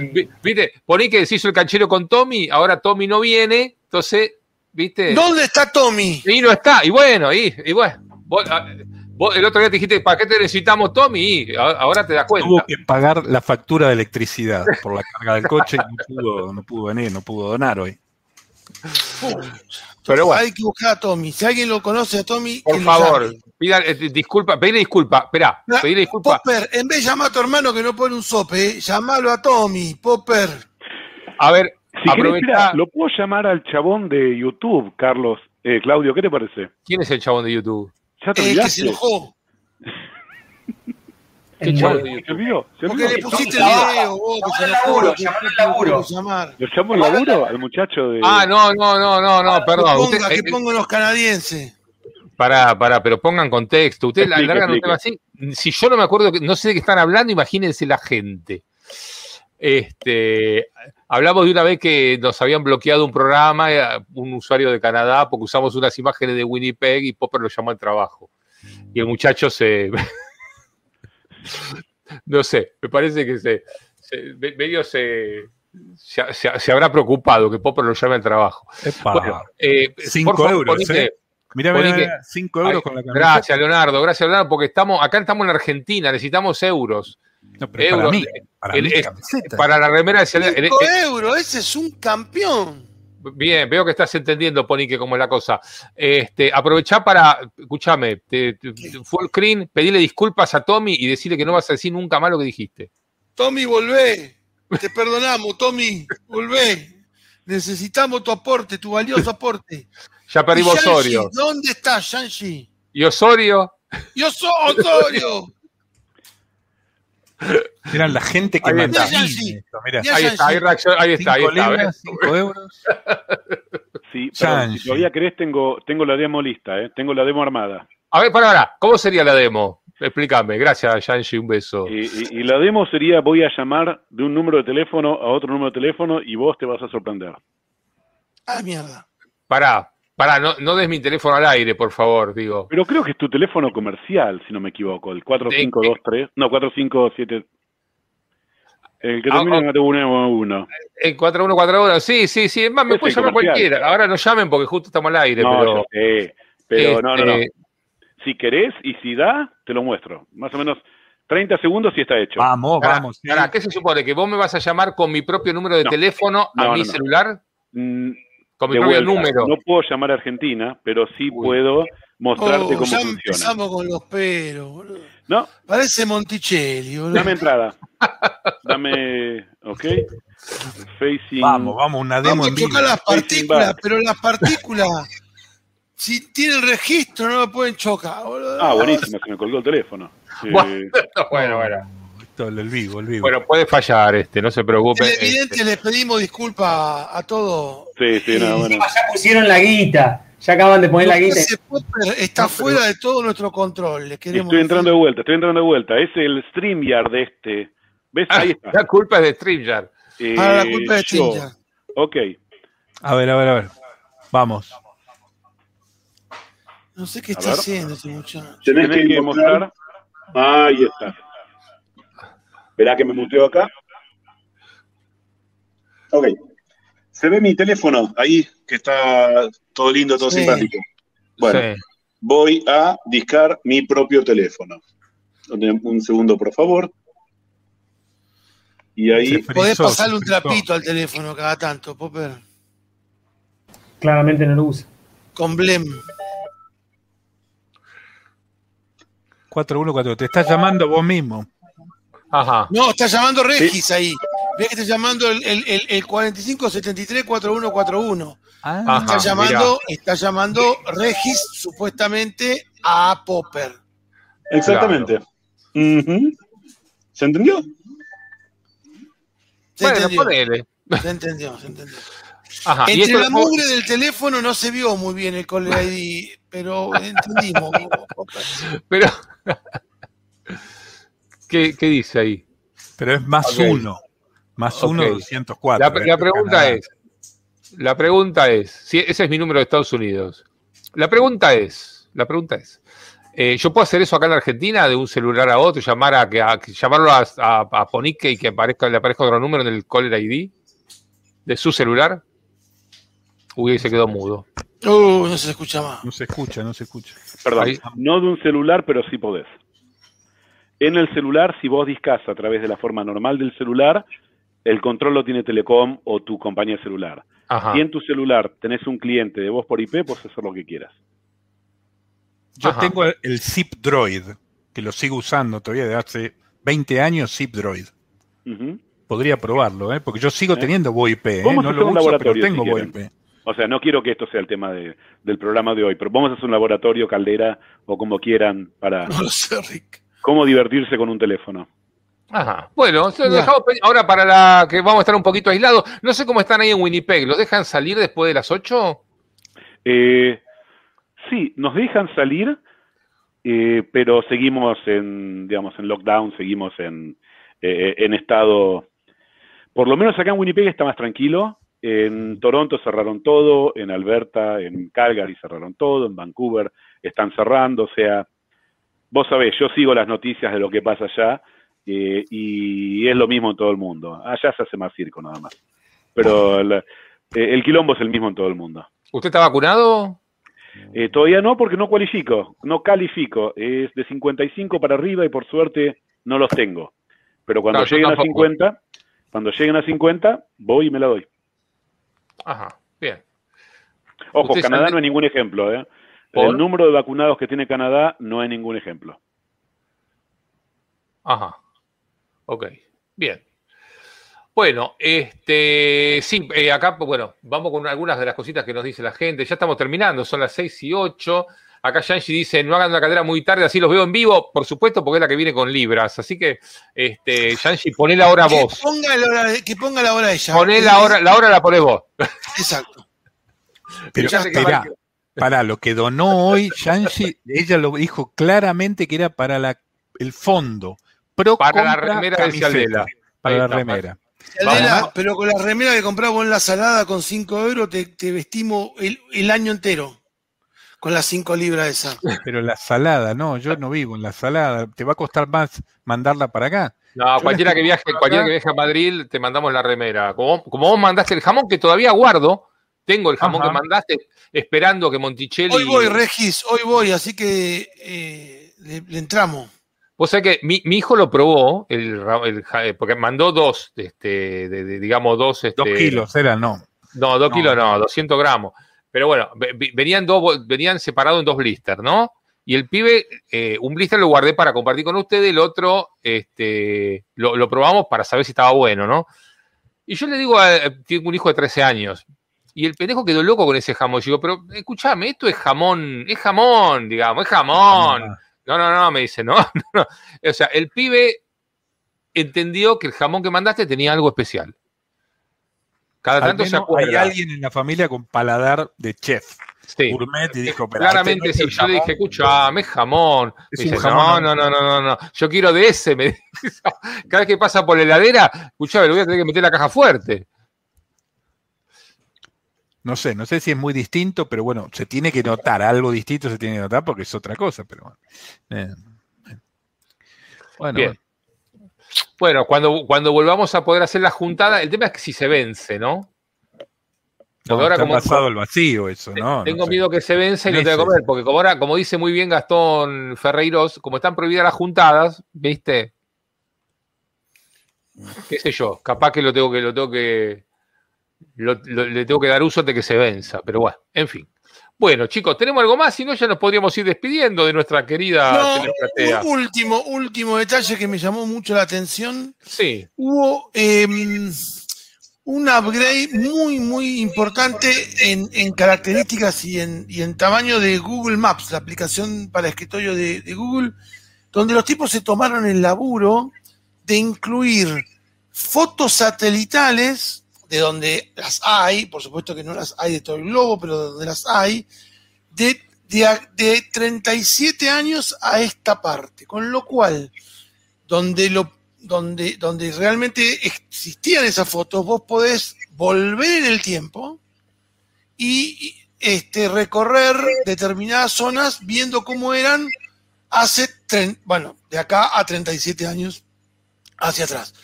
Viste, poní que se hizo el canchero con Tommy, ahora Tommy no viene, entonces, ¿viste? ¿Dónde está Tommy? Y no está. Y bueno, y, bueno. Ah, el otro día te dijiste, ¿para qué te necesitamos, Tommy? Y ahora te das cuenta. Tuvo que pagar la factura de electricidad por la carga del coche y no pudo, no pudo venir, no pudo donar hoy. Pero bueno. Hay que buscar a Tommy. Si alguien lo conoce a Tommy, Por favor, pida, eh, disculpa, pedile disculpa, esperá, pedile disculpa. Popper, en vez de llamar a tu hermano que no pone un sope, eh, llamalo a Tommy, Popper. A ver, Si querés, lo puedo llamar al chabón de YouTube, Carlos. Eh, Claudio, ¿qué te parece? ¿Quién es el chabón de YouTube? ¿Ya te Eh, que olvidaste? se enojó. ¿Qué El. ¿Se Porque le pusiste el video, vos, que Llamalo al enojó. laburo, que llamalo. ¿Lo llamo al laburo? Al muchacho de... Ah, no, no, no, no, no, Que perdón. ponga, Usted, que eh, pongan los canadienses. Pará, pará, pero pongan contexto. Ustedes largan un tema así. Si yo no me acuerdo, que- no sé de qué están hablando, imagínense la gente. Este, hablamos de una vez que nos habían bloqueado un programa, eh, un usuario de Canadá, porque usamos unas imágenes de Winnipeg y Popper lo llamó al trabajo. Y el muchacho se. (laughs) no sé, me parece que se. se- medio se. Se, se- se habrá preocupado que Popper lo llame al trabajo. Bueno, eh, Cinco por euros, ponete- ¿eh? Mirá, mirá, que- mirá, 5 euros Ay, con la camiseta. Gracias, Leonardo, gracias, Leonardo, porque estamos, acá estamos en Argentina, necesitamos euros. No, pero para euros. mí, para El- mí, camiseta. para la remera de Celeste. 5 euros, ese es un campeón. Bien, veo que estás entendiendo, Ponique, cómo es la cosa. Este, aprovechá para, escúchame, te, te- full screen, pedirle disculpas a Tommy y decirle que no vas a decir nunca más lo que dijiste. Tommy, volvé. Te perdonamos, Tommy, volvé. Necesitamos tu aporte, tu valioso (laughs) aporte. Ya perdimos Osorio. ¿Dónde está Yanji? ¿Y Osorio? Yo soy Osorio. (laughs) Eran la gente que. Ya, Ahí está, ahí, reacciona- ahí está, ahí está. libras, ¿ves? cinco euros. Sí, si todavía querés, tengo, tengo la demo lista, ¿eh? Tengo la demo armada. A ver, para, para, ¿cómo sería la demo? Explícame, gracias, Yanji, un beso. Y, y- y la demo sería, voy a llamar de un número de teléfono a otro número de teléfono y vos te vas a sorprender. Ah, mierda. Pará, pará, no, no des mi teléfono al aire, por favor, digo. Pero creo que es tu teléfono comercial, si no me equivoco, el 4523, no, 457. El que Ah, termina en 111. El 4141, sí, sí, sí, es más, me puede llamar comercial. cualquiera. Ahora no llamen porque justo estamos al aire, No, pero. sé, pero no, no, no. este, Si querés y si da, te lo muestro. Más o menos 30 segundos y está hecho. Vamos, vamos. sí. pará, ¿Qué se supone? ¿Que vos me vas a llamar con mi propio número de No. teléfono a No, mi no, no. celular? Con mi de propio número. No puedo llamar a Argentina, pero sí Uy. puedo mostrarte Oh, cómo ya funciona. empezamos con los boludo. No, Parece Monticelli, boludo. dame entrada. Dame, ok. Facing. Vamos, vamos, una demo Vamos a en vivo. chocar las partículas, pero las partículas, (laughs) si tienen registro, no lo pueden chocar, boludo. Ah, buenísimo, se me colgó el teléfono. (laughs) Eh, Bueno, bueno, el vivo, el vivo. Bueno, puede fallar este, no se preocupe. Televidentes, este. les pedimos disculpas a todos. sí, sí, no, bueno. Ya pusieron la guita. Ya acaban de poner la guita. está fuera de todo nuestro control. Les queremos Estoy entrando de vuelta, estoy entrando de vuelta. Es el StreamYard de este. ¿Ves? Ah, Ahí está. la culpa es de StreamYard. Eh, Para la culpa de yo. Chincha. Ok. A ver, a ver, a ver. Vamos. No sé qué A está ver. haciendo ese muchacho. Tenés que mostrar. Ahí está. Verá que me muteo acá. Ok. Se ve mi teléfono ahí, que está todo lindo, todo Sí. simpático. Bueno, Sí. voy a discar mi propio teléfono. Un segundo, por favor. Y ahí, Podés pasarle un trapito al teléfono cada tanto, Popper. Claramente no lo usa. Con Blem. 414. Te estás llamando vos mismo. Ajá. No, está llamando Regis ahí. Ve que está llamando el, el, el, el 4573-4141. Ah, Ajá, Está llamando, mirá. está llamando Regis supuestamente a Popper. exactamente. ¿Se entendió? Se Bueno, entendió. ponele. Se entendió, se entendió. Ajá. Entre la mugre del teléfono no se vio muy bien el Caller (laughs) ID, pero entendimos. Pero. ¿Qué, ¿Qué dice ahí? pero es más uno. Más uno, 204. La, Este la pregunta Canadá. es, la pregunta es, si ese es mi número de Estados Unidos. La pregunta es, la pregunta es, eh, ¿yo puedo hacer eso acá en la Argentina de un celular a otro, llamar a, que- a- llamarlo a, a, a Ponique y que aparezca, le aparezca otro número en el caller ID de su celular? Uy, ahí se quedó mudo. Uh, no se escucha más. No se escucha, no se escucha. Perdón, Ahí. no de un celular, pero sí podés. En el celular, si vos discas a través de la forma normal del celular, el control lo tiene Telecom o tu compañía celular. Ajá. Si en tu celular tenés un cliente de voz por IP, puedes hacer lo que quieras. Yo Ajá. tengo el, Zip Droid, que lo sigo usando todavía de hace 20 años, Zip Droid. Podría probarlo, ¿eh? porque yo sigo ¿Eh? teniendo VoIP, ¿eh? No lo un uso, pero laboratorio, tengo si. VoIP. O sea, no quiero que esto sea el tema de- del programa de hoy, pero vamos a hacer un laboratorio, caldera o como quieran para (laughs) No lo sé, Rick. Cómo divertirse con un teléfono. Ajá. Bueno, dejamos ahora para la que vamos a estar un poquito aislados. No sé cómo están ahí en Winnipeg. ¿Los dejan salir después de las 8? Eh, sí, nos dejan salir, eh, pero seguimos en, digamos, en lockdown, seguimos en, eh, en estado, por lo menos acá en Winnipeg está más tranquilo. En Toronto cerraron todo, en Alberta, en Calgary cerraron todo, en Vancouver están cerrando, o sea, vos sabés, yo sigo las noticias de lo que pasa allá eh, y es lo mismo en todo el mundo. Allá se hace más circo nada más. Pero el, eh, el quilombo es el mismo en todo el mundo. ¿Usted está vacunado? Eh, todavía no, porque no cualifico, no califico. Es de 55 para arriba y por suerte no los tengo. Pero cuando Claro, lleguen a tampoco. 50, cuando lleguen a 50, voy y me la doy. Ajá, bien. Ojo, Canadá no es ningún ejemplo. ¿eh? ¿Por? El número de vacunados que tiene Canadá no es ningún ejemplo. Ajá. Ok, bien. Bueno, este, sí, eh, acá, bueno, vamos con algunas de las cositas que nos dice la gente. Ya estamos terminando, son las 6 y 8. Acá Yanshi dice, no hagan la cadera muy tarde, así los veo en vivo, por supuesto, porque es la que viene con libras. Así que, este, Yanshi, poné la hora Que vos. ponga, la hora, de- que ponga la hora ella. Poné Eh, la hora, la hora la ponés vos. Exacto. Pero Ya va- para lo que donó hoy, Yanshi, ella lo dijo claramente que era para la, el fondo. Pro Para la remera de camiseta, Cialdela. Para la remera. Cialdela, pero con la remera que compramos en la salada con 5 euros te, te vestimos el, el año entero. Con las 5 libras esa. Pero la salada, no, yo no vivo en la salada. Te va a costar más mandarla para acá. No, Yo cualquiera que viaje, cualquiera que viaje a Madrid, te mandamos la remera. Como, como vos mandaste el jamón, que todavía guardo, tengo el jamón Ajá. que mandaste, esperando que Monticelli. Hoy voy, Regis, hoy voy, así que eh, le, le entramos. Vos sabés que mi, mi hijo lo probó, el, el eh, porque mandó dos, este, de- de- digamos dos. Este, Dos kilos, era, no. No, dos No. kilos no, 200 gramos. Pero bueno, ve- ve- venían, dos, venían separados en dos blisters, ¿no? Y el pibe, eh, un blister lo guardé para compartir con ustedes, el otro este, lo, lo probamos para saber si estaba bueno, ¿no? Y yo le digo, a, tengo un hijo de 13 años, y el pendejo quedó loco con ese jamón. Yo digo, pero escúchame, esto es jamón, es jamón, digamos, es jamón. Ah, No, no, no, me dice, no, (laughs) no, no. O sea, el pibe entendió que el jamón que mandaste tenía algo especial. Cada Al tanto se acuerda. hay alguien en la familia con paladar de chef, Sí. gourmet, y dijo, pero Claramente este sí. no Yo le dije, jamón, escúchame, es jamón. Es Me un dice, jamón. no, no, no, no, no, no. Yo quiero de ese. (laughs) Me dice. Cada vez que pasa por la heladera, escuchame, le voy a tener que meter la caja fuerte. No sé, no sé si es muy distinto, pero bueno, se tiene que notar, algo distinto se tiene que notar porque es otra cosa, pero bueno. Eh. Bueno, Bien. Bueno, cuando, cuando volvamos a poder hacer la juntada, el tema es que si se vence, ¿no? no, ahora está como- pasado el vacío eso, ¿no? Tengo No sé. miedo que se vence y no te voy a Meses. comer, porque como ahora, como dice muy bien Gastón Ferreiros, como están prohibidas las juntadas, ¿viste? qué sé yo, capaz que lo tengo que, lo tengo que, lo- lo- le tengo que dar uso antes de que se venza, pero bueno, en fin. Bueno, chicos, ¿tenemos algo más? Si no, ya nos podríamos ir despidiendo de nuestra querida No, un último, último detalle que me llamó mucho la atención. Sí, Hubo eh, un upgrade muy, muy importante en, en características y en, y en tamaño de Google Maps, la aplicación para escritorio de, de Google, donde los tipos se tomaron el laburo de incluir fotos satelitales, de donde las hay, por supuesto que no las hay de todo el globo, pero de donde las hay, de, de, de 37 años a esta parte, con lo cual, donde, lo, donde, donde realmente existían esas fotos, vos podés volver en el tiempo y este, recorrer determinadas zonas viendo cómo eran hace, tren- bueno, de acá a 37 años hacia atrás.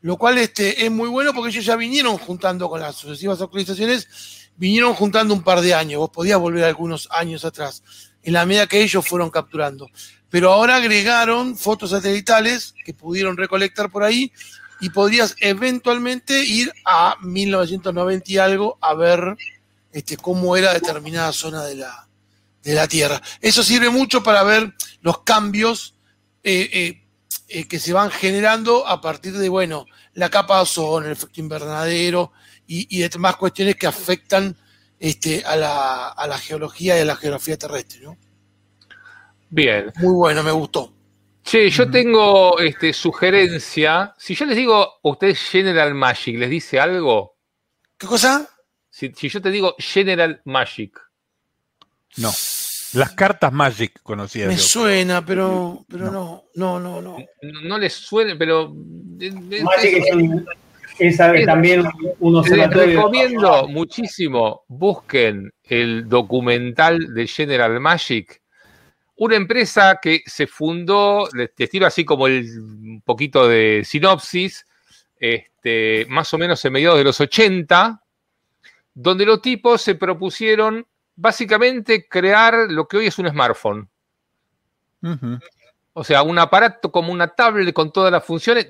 Lo cual este, es muy bueno porque ellos ya vinieron juntando con las sucesivas actualizaciones, vinieron juntando un par de años. Vos podías volver algunos años atrás, en la medida que ellos fueron capturando. Pero ahora agregaron fotos satelitales que pudieron recolectar por ahí y podrías eventualmente ir a 1990 y algo a ver este, cómo era determinada zona de la, de la Tierra. Eso sirve mucho para ver los cambios eh, eh, eh, que se van generando a partir de, bueno, la capa de ozono, el efecto invernadero y, y demás cuestiones que afectan este, a, la, a la geología y a la geografía terrestre, ¿no? Bien. Muy bueno, me gustó. Che, yo tengo este, sugerencia. Si yo les digo ustedes General Magic, ¿les dice algo? ¿Qué cosa? Si, si yo te digo General Magic. No. Las cartas Magic conocidas. Me yo. suena, pero, pero no, no, no, no. No, no les suene, pero. eh, Magic es, un- es, a ver, Es- también un Les observatorio. recomiendo muchísimo, busquen el documental de General Magic, una empresa que se fundó, les te tiro así como el un poquito de sinopsis, este, más o menos en mediados de los 80, donde los tipos se propusieron básicamente crear lo que hoy es un smartphone. O sea, un aparato como una tablet con todas las funciones.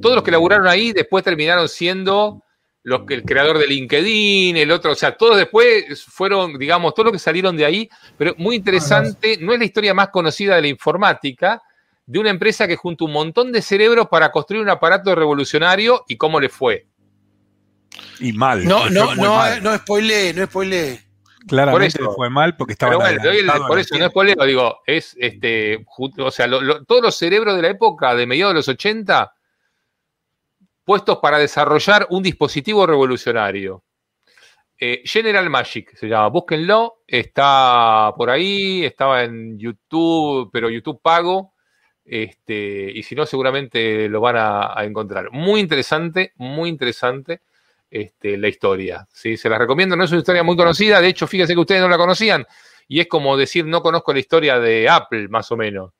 Todos los que laburaron ahí después terminaron siendo los que el creador de LinkedIn, el otro, o sea, todos después fueron, digamos, todos los que salieron de ahí, pero muy interesante, no es la historia más conocida de la informática, de una empresa que juntó un montón de cerebros para construir un aparato revolucionario y cómo le fue. Y mal. No, no, no, mal. no spoile, no spoile. Claramente por eso. fue mal porque estaba Pero bueno, doy el- por eso no es poleo, digo, es este, o sea, lo- lo- todos los cerebros de la época, de mediados de los 80, puestos para desarrollar un dispositivo revolucionario. Eh, General Magic se llama, búsquenlo, está por ahí, estaba en YouTube, pero YouTube pago, este, y si no, seguramente lo van a, a encontrar. Muy interesante, muy interesante este, la historia. ¿sí? Se las recomiendo, no es una historia muy conocida, de hecho, fíjense que ustedes no la conocían, y es como decir, no conozco la historia de Apple, más o menos.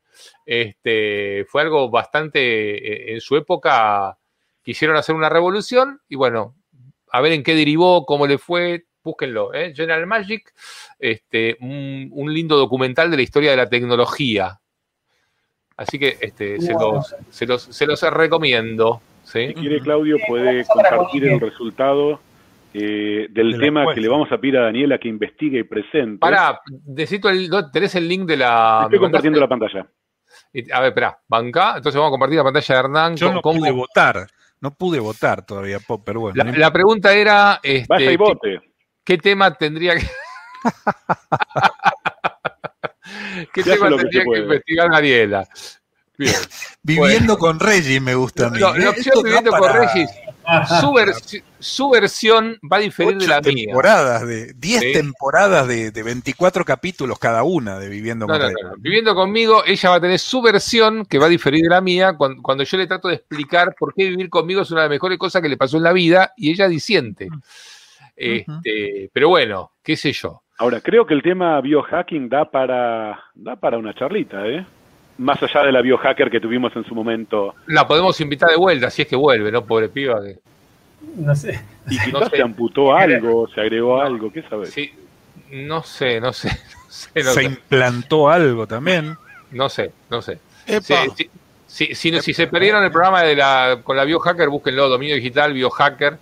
Este, fue algo bastante, eh, en su época, quisieron hacer una revolución, y bueno, a ver en qué derivó, cómo le fue, búsquenlo, ¿eh? General Magic, este, un, un lindo documental de la historia de la tecnología. Así que este, se, los, se, los, se los recomiendo. ¿Sí? Si quiere, Claudio, puede compartir el resultado eh, del De tema que le vamos a pedir a Daniela que investigue y presente. Pará, necesito el, ¿no? ¿tenés el link de la... Estoy compartiendo la pantalla. A ver, espera, banca. Entonces vamos a compartir la pantalla de Hernán. Yo con- no pude votar. No pude votar todavía, Pop, pero bueno. la, no la pregunta era, este, Vaya y ¿qué, vote. qué tema tendría que... (laughs) (laughs) ¿Qué tema que tendría que investigar Daniela? Bien. (laughs) Viviendo con Reggie me gusta a mí. No, ¿eh? la Esto opción viviendo con para Regis, su, versi- su versión va a diferir de la mía. temporadas, de 10 Sí. temporadas de, de 24 capítulos cada una de Viviendo No, con no, no. Viviendo conmigo, ella va a tener su versión que va a diferir de la mía cuando, cuando yo le trato de explicar por qué vivir conmigo es una de las mejores cosas que le pasó en la vida y ella disiente. Este, pero bueno, qué sé yo. Ahora, creo que el tema biohacking da para, da para una charlita, ¿eh? Más allá de la biohacker que tuvimos en su momento. La podemos invitar de vuelta si es que vuelve, ¿no? Pobre piba. Que, No sé. Y quizás No sé. se amputó algo, se agregó algo, ¿qué sabes? sí, no sé, no sé, (laughs) no sé, no Se sé, implantó algo también. no sé. no sé. Epa. Sí, sí, sí, si, si se perdieron el programa de la, con la biohacker, búsquenlo, dominio digital, biohacker.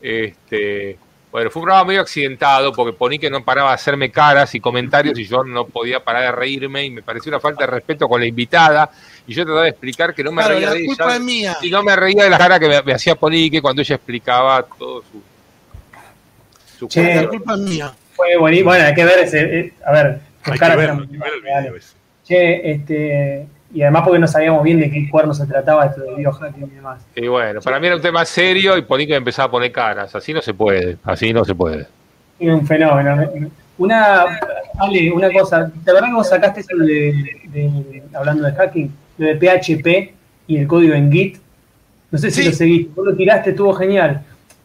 Este, bueno, fue un programa medio accidentado porque poní que no paraba de hacerme caras y comentarios y yo no podía parar de reírme y me pareció una falta de respeto con la invitada y yo trataba de explicar que no me Claro, reía la de culpa ella es mía. y no me reía de la cara que me, me hacía Ponique cuando ella explicaba todo su, su Che, La culpa es mía. Fue buenísimo. Bueno, hay que ver ese. eh, a ver, Hay que verlo, hay que ver el video ese. Che, este. Y además porque no sabíamos bien de qué cuerno se trataba esto de biohacking y demás. Y bueno, para mí era un tema serio y me empezaba a poner caras. Así no se puede, así no se puede. Es un fenómeno. Una, Ale, una cosa, ¿de verdad que vos sacaste eso de, de- hablando de hacking, lo de PHP y el código en Git? No sé si Sí. lo seguiste, vos lo tiraste, estuvo genial.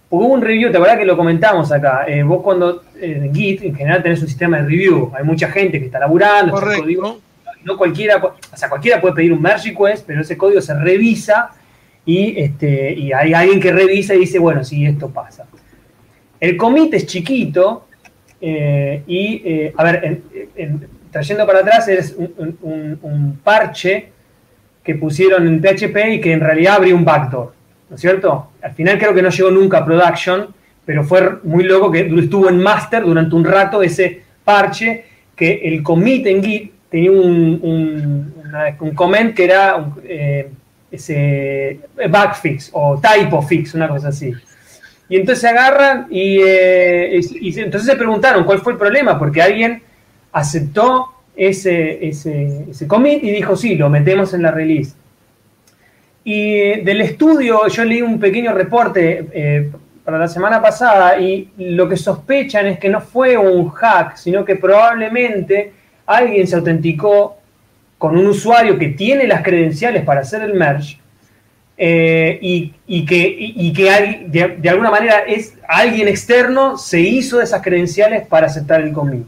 Hubo un review, ¿te verdad que lo comentamos acá? Eh, vos cuando eh, en Git, en general tenés un sistema de review, hay mucha gente que está laburando, está el código, Correcto. No cualquiera, o sea, cualquiera puede pedir un merge request, pero ese código se revisa y, este, y hay alguien que revisa y dice, bueno, sí, esto pasa. El commit es chiquito eh, y, eh, a ver, en- en- trayendo para atrás es un- un parche que pusieron en PHP y que en realidad abrió un backdoor. ¿no es cierto? Al final creo que no llegó nunca a production, pero fue muy loco que estuvo en master durante un rato ese parche que el commit en Git tenía un, un, un comment que era un, eh, ese backfix o typo fix, una cosa así. Y entonces se agarran y, eh, entonces se preguntaron cuál fue el problema, porque alguien aceptó ese, ese, commit y dijo, sí, lo metemos en la release. Y del estudio yo leí un pequeño reporte eh, para la semana pasada y lo que sospechan es que no fue un hack, sino que probablemente alguien se autenticó con un usuario que tiene las credenciales para hacer el merge eh, y, que, que de, alguna manera es alguien externo se hizo de esas credenciales para aceptar el commit.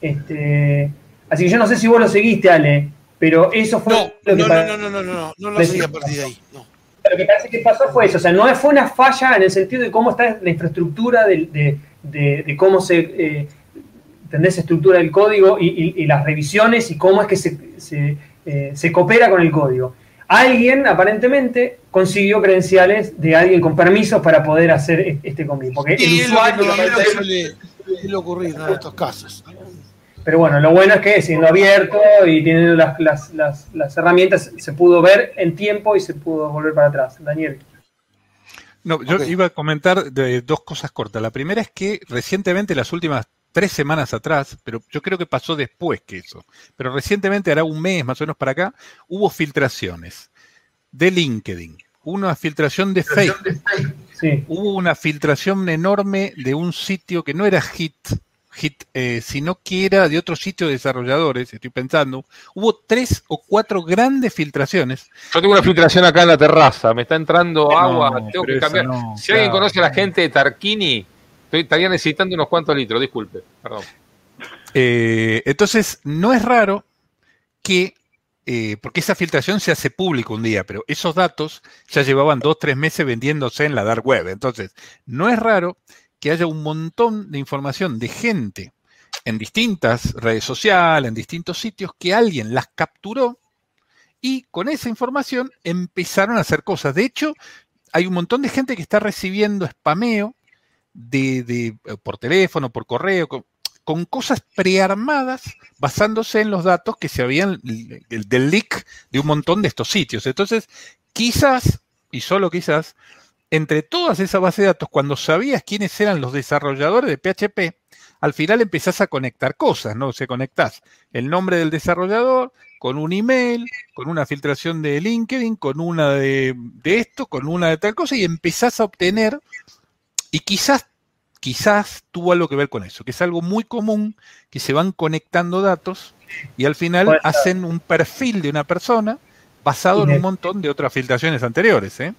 Este, así que yo no sé si vos lo seguiste, Ale, pero eso fue no, lo que no, no, no, no, no, no, no lo seguí a partir de ahí. No. Lo que parece que pasó fue eso, o sea, no fue una falla en el sentido de cómo está la infraestructura, de, de, cómo se, eh, se estructura el código y, las revisiones y cómo es que se, se, eh, se coopera con el código alguien aparentemente consiguió credenciales de alguien con permisos para poder hacer e-, este commit. Porque el usuario suele, ocurrir en estos casos. Pero bueno, lo bueno es que siendo abierto y teniendo las, las, las, las, herramientas, se pudo ver en tiempo y se pudo volver para atrás. Daniel. No, yo iba a comentar de dos cosas cortas. La primera es que recientemente, las últimas tres semanas atrás, pero yo creo que pasó después que eso, pero recientemente, hará un mes más o menos para acá, hubo filtraciones de LinkedIn, una filtración de Facebook, hubo una filtración enorme de un sitio que no era Hit, Hit eh, sino que era de otro sitio de desarrolladores, estoy pensando, hubo tres o cuatro grandes filtraciones. Yo tengo una filtración acá en la terraza, me está entrando agua, tengo que cambiar. si alguien conoce a la gente de Tarquini, estaría necesitando unos cuantos litros, disculpe, perdón. Eh, entonces, no es raro que, eh, porque esa filtración se hace público un día, pero esos datos ya llevaban dos, tres meses vendiéndose en la dark web. Entonces, no es raro que haya un montón de información de gente en distintas redes sociales, en distintos sitios, que alguien las capturó y con esa información empezaron a hacer cosas. De hecho, hay un montón de gente que está recibiendo spameo de, eh, por teléfono, por correo, con, cosas prearmadas basándose en los datos que se habían del leak de un montón de estos sitios. Entonces, quizás, y solo quizás, entre todas esas bases de datos, cuando sabías quiénes eran los desarrolladores de PHP, al final empezás a conectar cosas, ¿no? O sea, conectás el nombre del desarrollador con un email, con una filtración de LinkedIn, con una de, de esto, con una de tal cosa, y empezás a obtener y quizás, quizás tuvo algo que ver con eso, que es algo muy común, que se van conectando datos y al final hacen un perfil de una persona basado en un montón de otras filtraciones anteriores, ¿eh?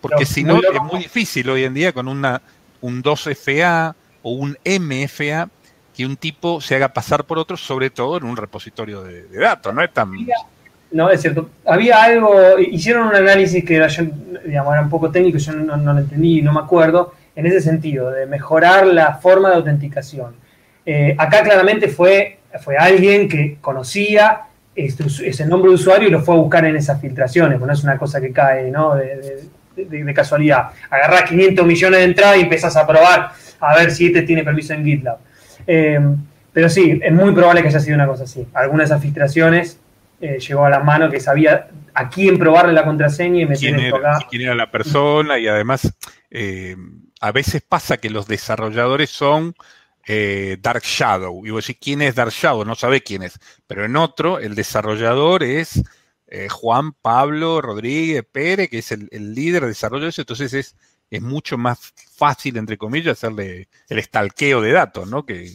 Porque si no, es muy difícil hoy en día con una, un 2FA o un MFA que un tipo se haga pasar por otro, sobre todo en un repositorio de, datos, ¿no? Es tan... No, es cierto. Había algo, hicieron un análisis que era, digamos, era un poco técnico, yo no, no lo entendí, no me acuerdo, en ese sentido, de mejorar la forma de autenticación. Eh, acá claramente fue, fue alguien que conocía ese nombre de usuario y lo fue a buscar en esas filtraciones, pues no es una cosa que cae ¿no? de, casualidad. Agarrás 500 millones de entradas y empezás a probar a ver si este tiene permiso en GitLab. Eh, pero sí, es muy probable que haya sido una cosa así. Alguna de esas filtraciones eh, llegó a la mano que sabía a quién probarle la contraseña y me quién era, quién era la persona y además a veces pasa que los desarrolladores son eh, Dark Shadow. Y vos decís, ¿quién es Dark Shadow? No sabe quién es. Pero en otro, el desarrollador es eh, Juan Pablo Rodríguez Pérez, que es el, líder de desarrollo de eso. Entonces es, es mucho más fácil, entre comillas, hacerle el estalqueo de datos, ¿no? Que,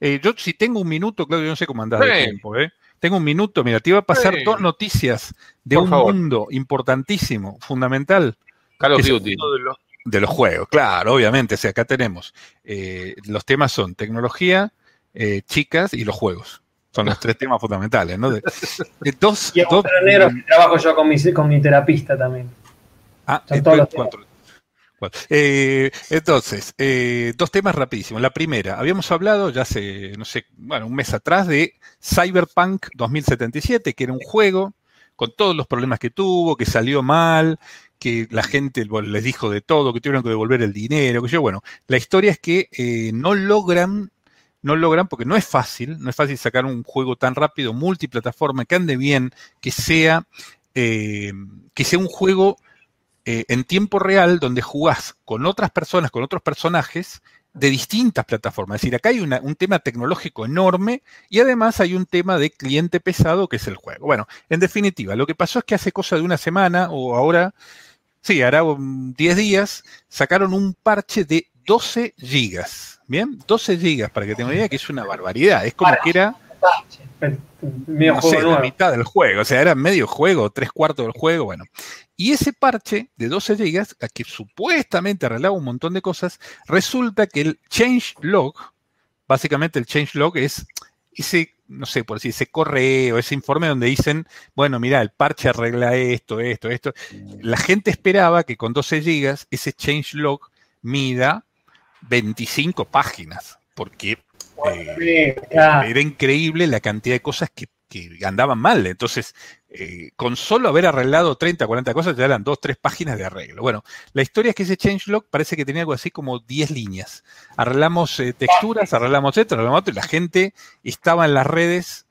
eh, yo si tengo un minuto, Claudio, yo no sé cómo andás de tiempo, ¿eh? Tengo un minuto, mira, te iba a pasar dos noticias de un mundo importantísimo, fundamental. Call of Duty. De los juegos, claro, obviamente. O sea, acá tenemos. Eh, los temas son tecnología, eh, chicas y los juegos. Son los tres temas fundamentales, ¿no? De, dos, (laughs) y dos, trabajo yo con mi, con mi terapista también. Ah, todos cuatro. Eh, entonces, dos temas rapidísimos. La primera, habíamos hablado ya hace, no sé, bueno, un mes atrás de Cyberpunk 2077, que era un juego con todos los problemas que tuvo, que salió mal, que la gente les dijo de todo, que tuvieron que devolver el dinero, que yo, bueno, la historia es que eh, no logran, no logran, porque no es fácil, no es fácil sacar un juego tan rápido, multiplataforma, que ande bien, que sea, eh, que sea un juego eh, en tiempo real donde jugás con otras personas, con otros personajes, de distintas plataformas. Es decir, acá hay un tema tecnológico enorme y además hay un tema de cliente pesado que es el juego. Bueno, en definitiva, lo que pasó es que hace cosa de una semana o ahora, sí, hará 10 días, sacaron un parche de 12 gigas. Bien, 12 gigas, para que tengan idea, que es una barbaridad. Es como que era no sé, la mitad del juego, o sea, era medio juego, tres cuartos del juego, bueno. Y ese parche de 12 GB, que supuestamente arreglaba un montón de cosas, resulta que el change log, básicamente el change log es ese, no sé, por decir, ese correo, ese informe donde dicen, bueno, mira, el parche arregla esto, esto, esto. La gente esperaba que con 12 GB ese change log mida 25 páginas, porque eh, era increíble la cantidad de cosas que, andaban mal. Entonces, eh, con solo haber arreglado 30, 40 cosas, ya eran dos, tres páginas de arreglo. Bueno, la historia es que ese changelog parece que tenía algo así como 10 líneas. Arreglamos eh, texturas, arreglamos esto, arreglamos otro, y la gente estaba en las redes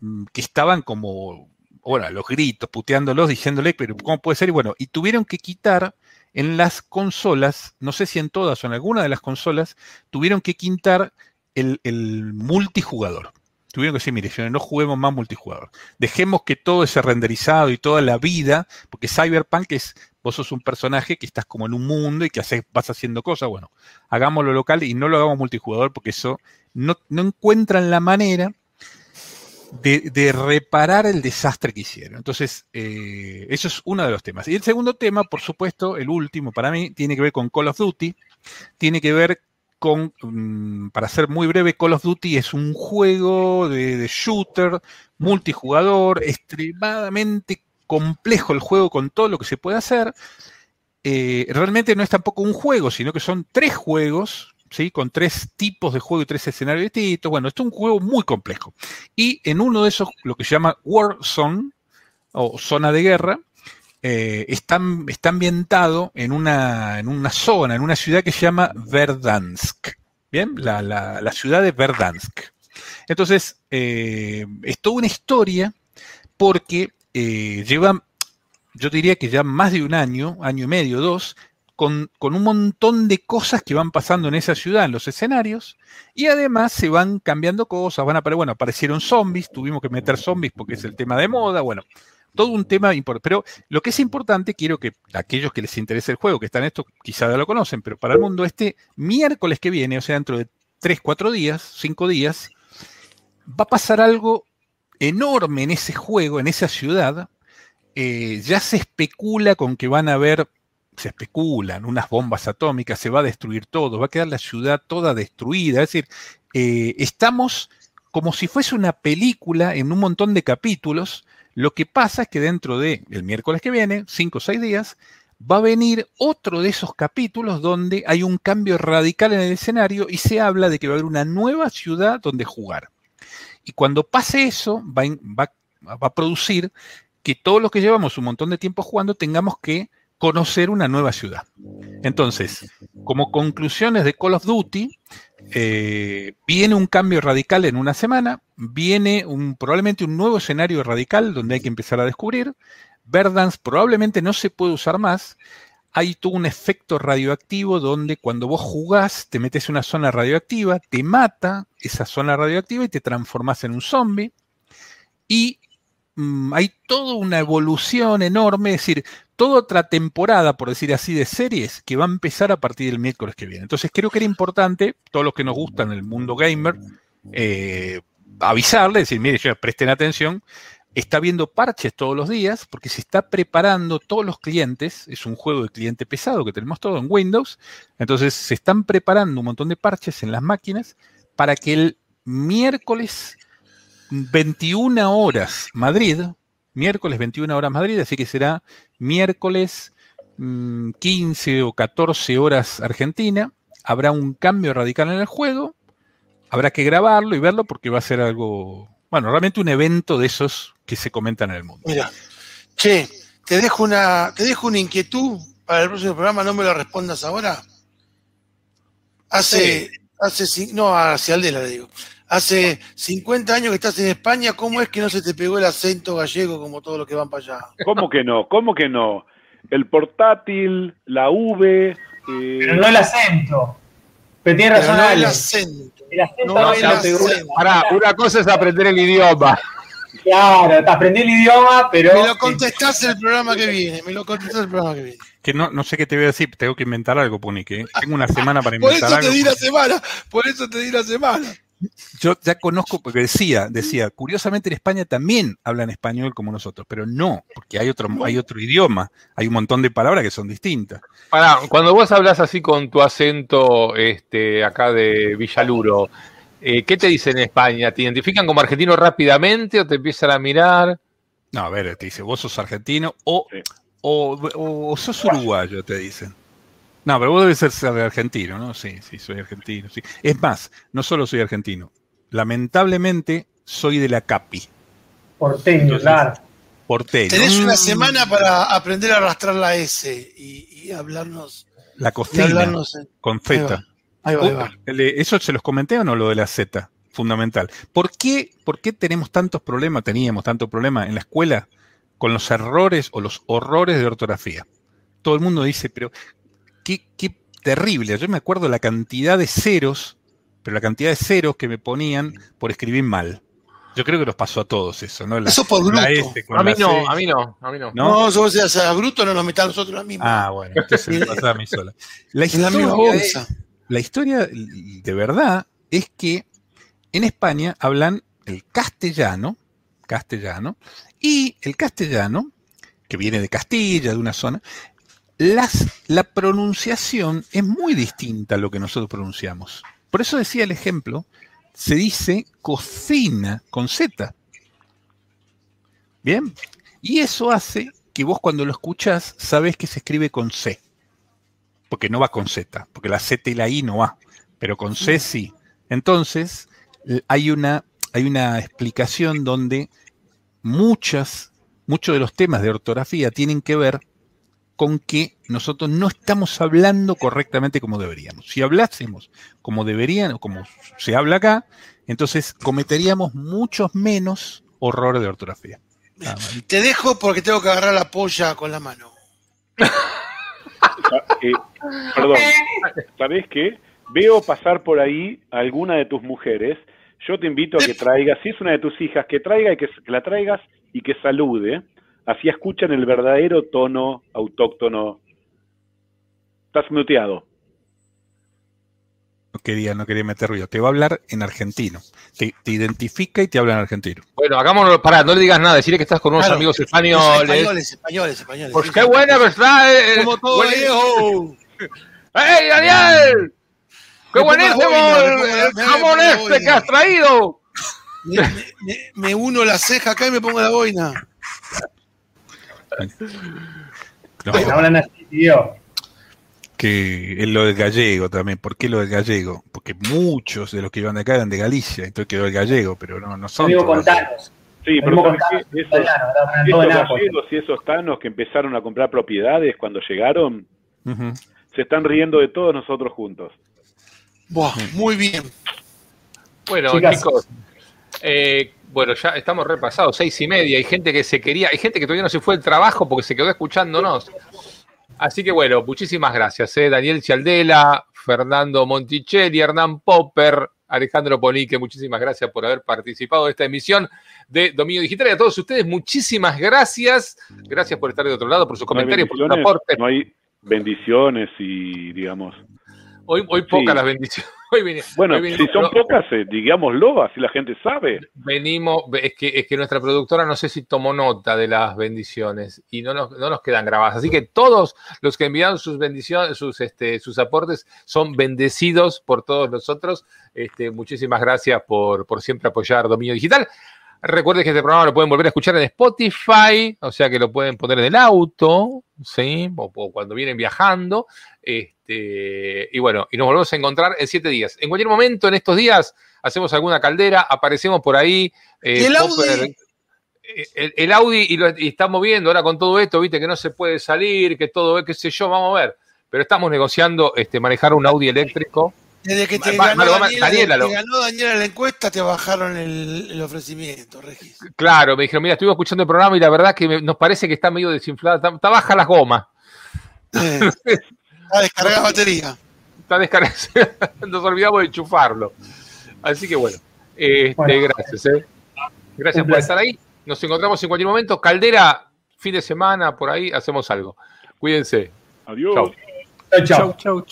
mm, que estaban como, bueno, los gritos, puteándolos, diciéndole, pero ¿cómo puede ser? Y bueno, y tuvieron que quitar en las consolas, no sé si en todas o en alguna de las consolas, tuvieron que quitar el, multijugador. Tuvieron que decir, mire, no juguemos más multijugador. Dejemos que todo ese renderizado y toda la vida, porque Cyberpunk es, vos sos un personaje que estás como en un mundo y que vas haciendo cosas, bueno, hagámoslo local y no lo hagamos multijugador porque eso no, encuentran la manera de, reparar el desastre que hicieron. Entonces, eh, eso es uno de los temas. Y el segundo tema, por supuesto, el último para mí, tiene que ver con Call of Duty, tiene que ver con, mm, para ser muy breve, Call of Duty es un juego de, shooter, multijugador, extremadamente complejo el juego con todo lo que se puede hacer. Eh, realmente no es tampoco un juego, sino que son tres juegos, ¿sí? con tres tipos de juego y tres escenarios distintos. Bueno, esto es un juego muy complejo. Y en uno de esos, lo que se llama Warzone, o zona de guerra, eh, está, ambientado en una, en una zona, en una ciudad que se llama Verdansk. Bien, la, ciudad de Verdansk. Entonces, eh, es toda una historia porque eh, lleva, yo diría que ya más de un año, año y medio, dos, con, con, un montón de cosas que van pasando en esa ciudad, en los escenarios, y además se van cambiando cosas, van a bueno, aparecieron zombies, tuvimos que meter zombies porque es el tema de moda, bueno, todo un tema importante. Pero lo que es importante, quiero que aquellos que les interese el juego, que están en esto, quizá ya lo conocen, pero para el mundo, este miércoles que viene, o sea, dentro de 3, 4 días, 5 días, va a pasar algo enorme en ese juego, en esa ciudad. Eh, ya se especula con que van a haber, se especulan, unas bombas atómicas, se va a destruir todo, va a quedar la ciudad toda destruida. Es decir, eh, estamos como si fuese una película en un montón de capítulos lo que pasa es que dentro de el miércoles que viene, cinco o seis días, va a venir otro de esos capítulos donde hay un cambio radical en el escenario y se habla de que va a haber una nueva ciudad donde jugar. Y cuando pase eso, va, va a producir que todos los que llevamos un montón de tiempo jugando tengamos que conocer una nueva ciudad. Entonces, como conclusiones de Call of Duty, eh, viene un cambio radical en una semana, viene un, probablemente un nuevo escenario radical donde hay que empezar a descubrir. Verdance probablemente no se puede usar más. Hay todo un efecto radioactivo donde cuando vos jugás te metes en una zona radioactiva, te mata esa zona radioactiva y te transformas en un zombie. Y mm, hay toda una evolución enorme, es decir, toda otra temporada, por decir así, de series que va a empezar a partir del miércoles que viene. Entonces creo que era importante, todos los que nos gustan el mundo gamer, eh, avisarle, decir, mire, presten atención, está viendo parches todos los días porque se está preparando todos los clientes, es un juego de cliente pesado que tenemos todo en Windows, entonces se están preparando un montón de parches en las máquinas para que el miércoles 21 horas Madrid, miércoles 21 horas Madrid, así que será miércoles 15 mm, o 14 horas Argentina. Habrá un cambio radical en el juego. Habrá que grabarlo y verlo porque va a ser algo, bueno, realmente un evento de esos que se comentan en el mundo. Mira, che, te dejo una, te dejo una inquietud para el próximo programa, no me lo respondas ahora. Hace, hace cin- no, hacia Aldela le digo. Hace 50 años que estás en España, ¿cómo es que no se te pegó el acento gallego como todos los que van para allá? ¿Cómo que no? ¿Cómo que no? El portátil, la V. eh, Pero no el acento. Pero tiene Pero razón no el acento. El acento No no el acento. Pará, una cosa es aprender el idioma. Claro, aprendí el idioma, pero. Me lo contestás el programa que viene, me lo contestás el programa que viene. Que no, no sé qué te voy a decir, tengo que inventar algo, Punique. ¿eh? Tengo una semana para Por inventar eso te algo. di la semana, por eso te di la semana. Yo ya conozco, porque decía, decía, curiosamente en España también hablan español como nosotros, pero no, porque hay otro, hay otro idioma, hay un montón de palabras que son distintas. Cuando vos hablas así con tu acento este, acá de Villaluro, eh, ¿qué te dicen en España? ¿Te identifican como argentino rápidamente o te empiezan a mirar? No, a ver, te dice, vos sos argentino o, Sí. o, o- o sos uruguayo, te dicen. No, pero vos debes ser, ser argentino, ¿no? Sí, sí, soy argentino. Sí. Es más, no solo soy argentino, lamentablemente soy de la CAPI, Porteño, Entonces, claro. porteño. Tenés una Mm, semana para aprender a arrastrar la S y, y hablarnos. La Y cocina, hablarnos en- con Ahí Z. va, ahí va, ahí va. Uh, ¿Eso se los comenté o no, lo de la Z? Fundamental. ¿Por qué, ¿Por qué tenemos tantos problemas, teníamos tantos problemas en la escuela con los errores o los horrores de ortografía? Todo el mundo dice, pero qué, qué terrible. Yo me acuerdo la cantidad de ceros, pero la cantidad de ceros que me ponían por escribir mal. Yo creo que nos pasó a todos eso, ¿no? La, Eso por la bruto. S con A mí la no, C. a mí no, a mí no. ¿No? Yo sea, sea bruto, no nos metamos nosotros la misma. Ah, bueno, entonces me pasaba a mí sola. La (laughs) en la misma historia, bolsa. la historia de verdad es que en España hablan el castellano, castellano, y el castellano, que viene de Castilla, de una zona, las, la pronunciación es muy distinta a lo que nosotros pronunciamos. Por eso decía el ejemplo, se dice cocina con Z. Bien, y eso hace que vos cuando lo escuchás sabés que se escribe con C, porque no va con Z, porque la Z y la I no va, pero con C sí. Entonces, hay una, hay una explicación donde muchas, muchos de los temas de ortografía tienen que ver con que nosotros no estamos hablando correctamente como deberíamos. Si hablásemos como deberían o como se habla acá, entonces cometeríamos muchos menos horrores de ortografía. Te dejo porque tengo que agarrar la polla con la mano. Eh, perdón, ¿sabés qué? Veo pasar por ahí a alguna de tus mujeres. Yo te invito a que traigas, si es una de tus hijas, que traiga y que, que la traigas y que salude. Así escuchan el verdadero tono autóctono. Estás muteado. No quería, no quería meter ruido. Te va a hablar en argentino. Te, te identifica y te habla en argentino. Bueno, hagámonos, pará, no le digas nada, decirle que estás con unos Claro, amigos españoles. Españoles, españoles, españoles. Pues qué buena verdad. eh, Como todo viejo. ¡Ey, Daniel! ¡Qué buenísimo el, el jamón este que has traído! Me, me- me uno la ceja acá y me pongo la boina. No, Bueno, hablan así, tío. que es lo del gallego también. ¿Por qué lo del gallego? Porque muchos de los que iban de acá eran de Galicia, entonces quedó el gallego, pero no, no son. con. Thanos. Sí, pero. Esos, italiano, gallegos y esos tanos que empezaron a comprar propiedades cuando llegaron, se están riendo de todos nosotros juntos. Buah, muy bien. Bueno, Chicas. chicos, eh, bueno, ya estamos repasados, seis y media. Hay gente que se quería, hay gente que todavía no se fue al trabajo porque se quedó escuchándonos. Así que bueno, muchísimas gracias, eh, Daniel Cialdela, Fernando Monticelli, Hernán Popper, Alejandro Ponique, muchísimas gracias por haber participado de esta emisión de Dominio Digital. Y a todos ustedes, muchísimas gracias. Gracias por estar de otro lado, por sus No comentarios, por sus aportes. no hay bendiciones y, digamos, Hoy, hoy pocas Sí. las bendiciones. (laughs) Hoy bueno, hoy si son no, pocas, eh, digámoslo, así la gente sabe. Venimos, es que, es que nuestra productora no sé si tomó nota de las bendiciones y no nos, no nos quedan grabadas. Así que todos los que enviaron sus bendiciones, sus, este, sus aportes son bendecidos por todos nosotros. Este, muchísimas gracias por, por siempre apoyar Dominio Digital. Recuerden que este programa lo pueden volver a escuchar en Spotify, o sea que lo pueden poner en el auto, ¿sí? O, o cuando vienen viajando. Este, y bueno, y nos volvemos a encontrar en siete días. En cualquier momento en estos días hacemos alguna caldera, aparecemos por ahí. eh, ¿Y el Popper- Audi? el, el Audi y, lo, y estamos viendo ahora con todo esto, viste, que no se puede salir, que todo, qué sé yo, vamos a ver. Pero estamos negociando este, manejar un Audi eléctrico. Desde que te, Va- ganó, va- Daniela, Daniela te lo- ganó Daniela la encuesta, te bajaron el, el ofrecimiento, Regis. Claro, me dijeron, mira, estuve escuchando el programa y la verdad que me- nos parece que está medio desinflada, está, está baja las gomas. Eh, (laughs) Está descargada batería. Está descargado. (laughs) Nos olvidamos de enchufarlo. Así que bueno, este, Bueno. gracias. eh. Gracias por estar ahí. Nos encontramos en cualquier momento. Caldera, fin de semana, por ahí hacemos algo. Cuídense. Adiós. Chau. Chau, chau. Chau, chau,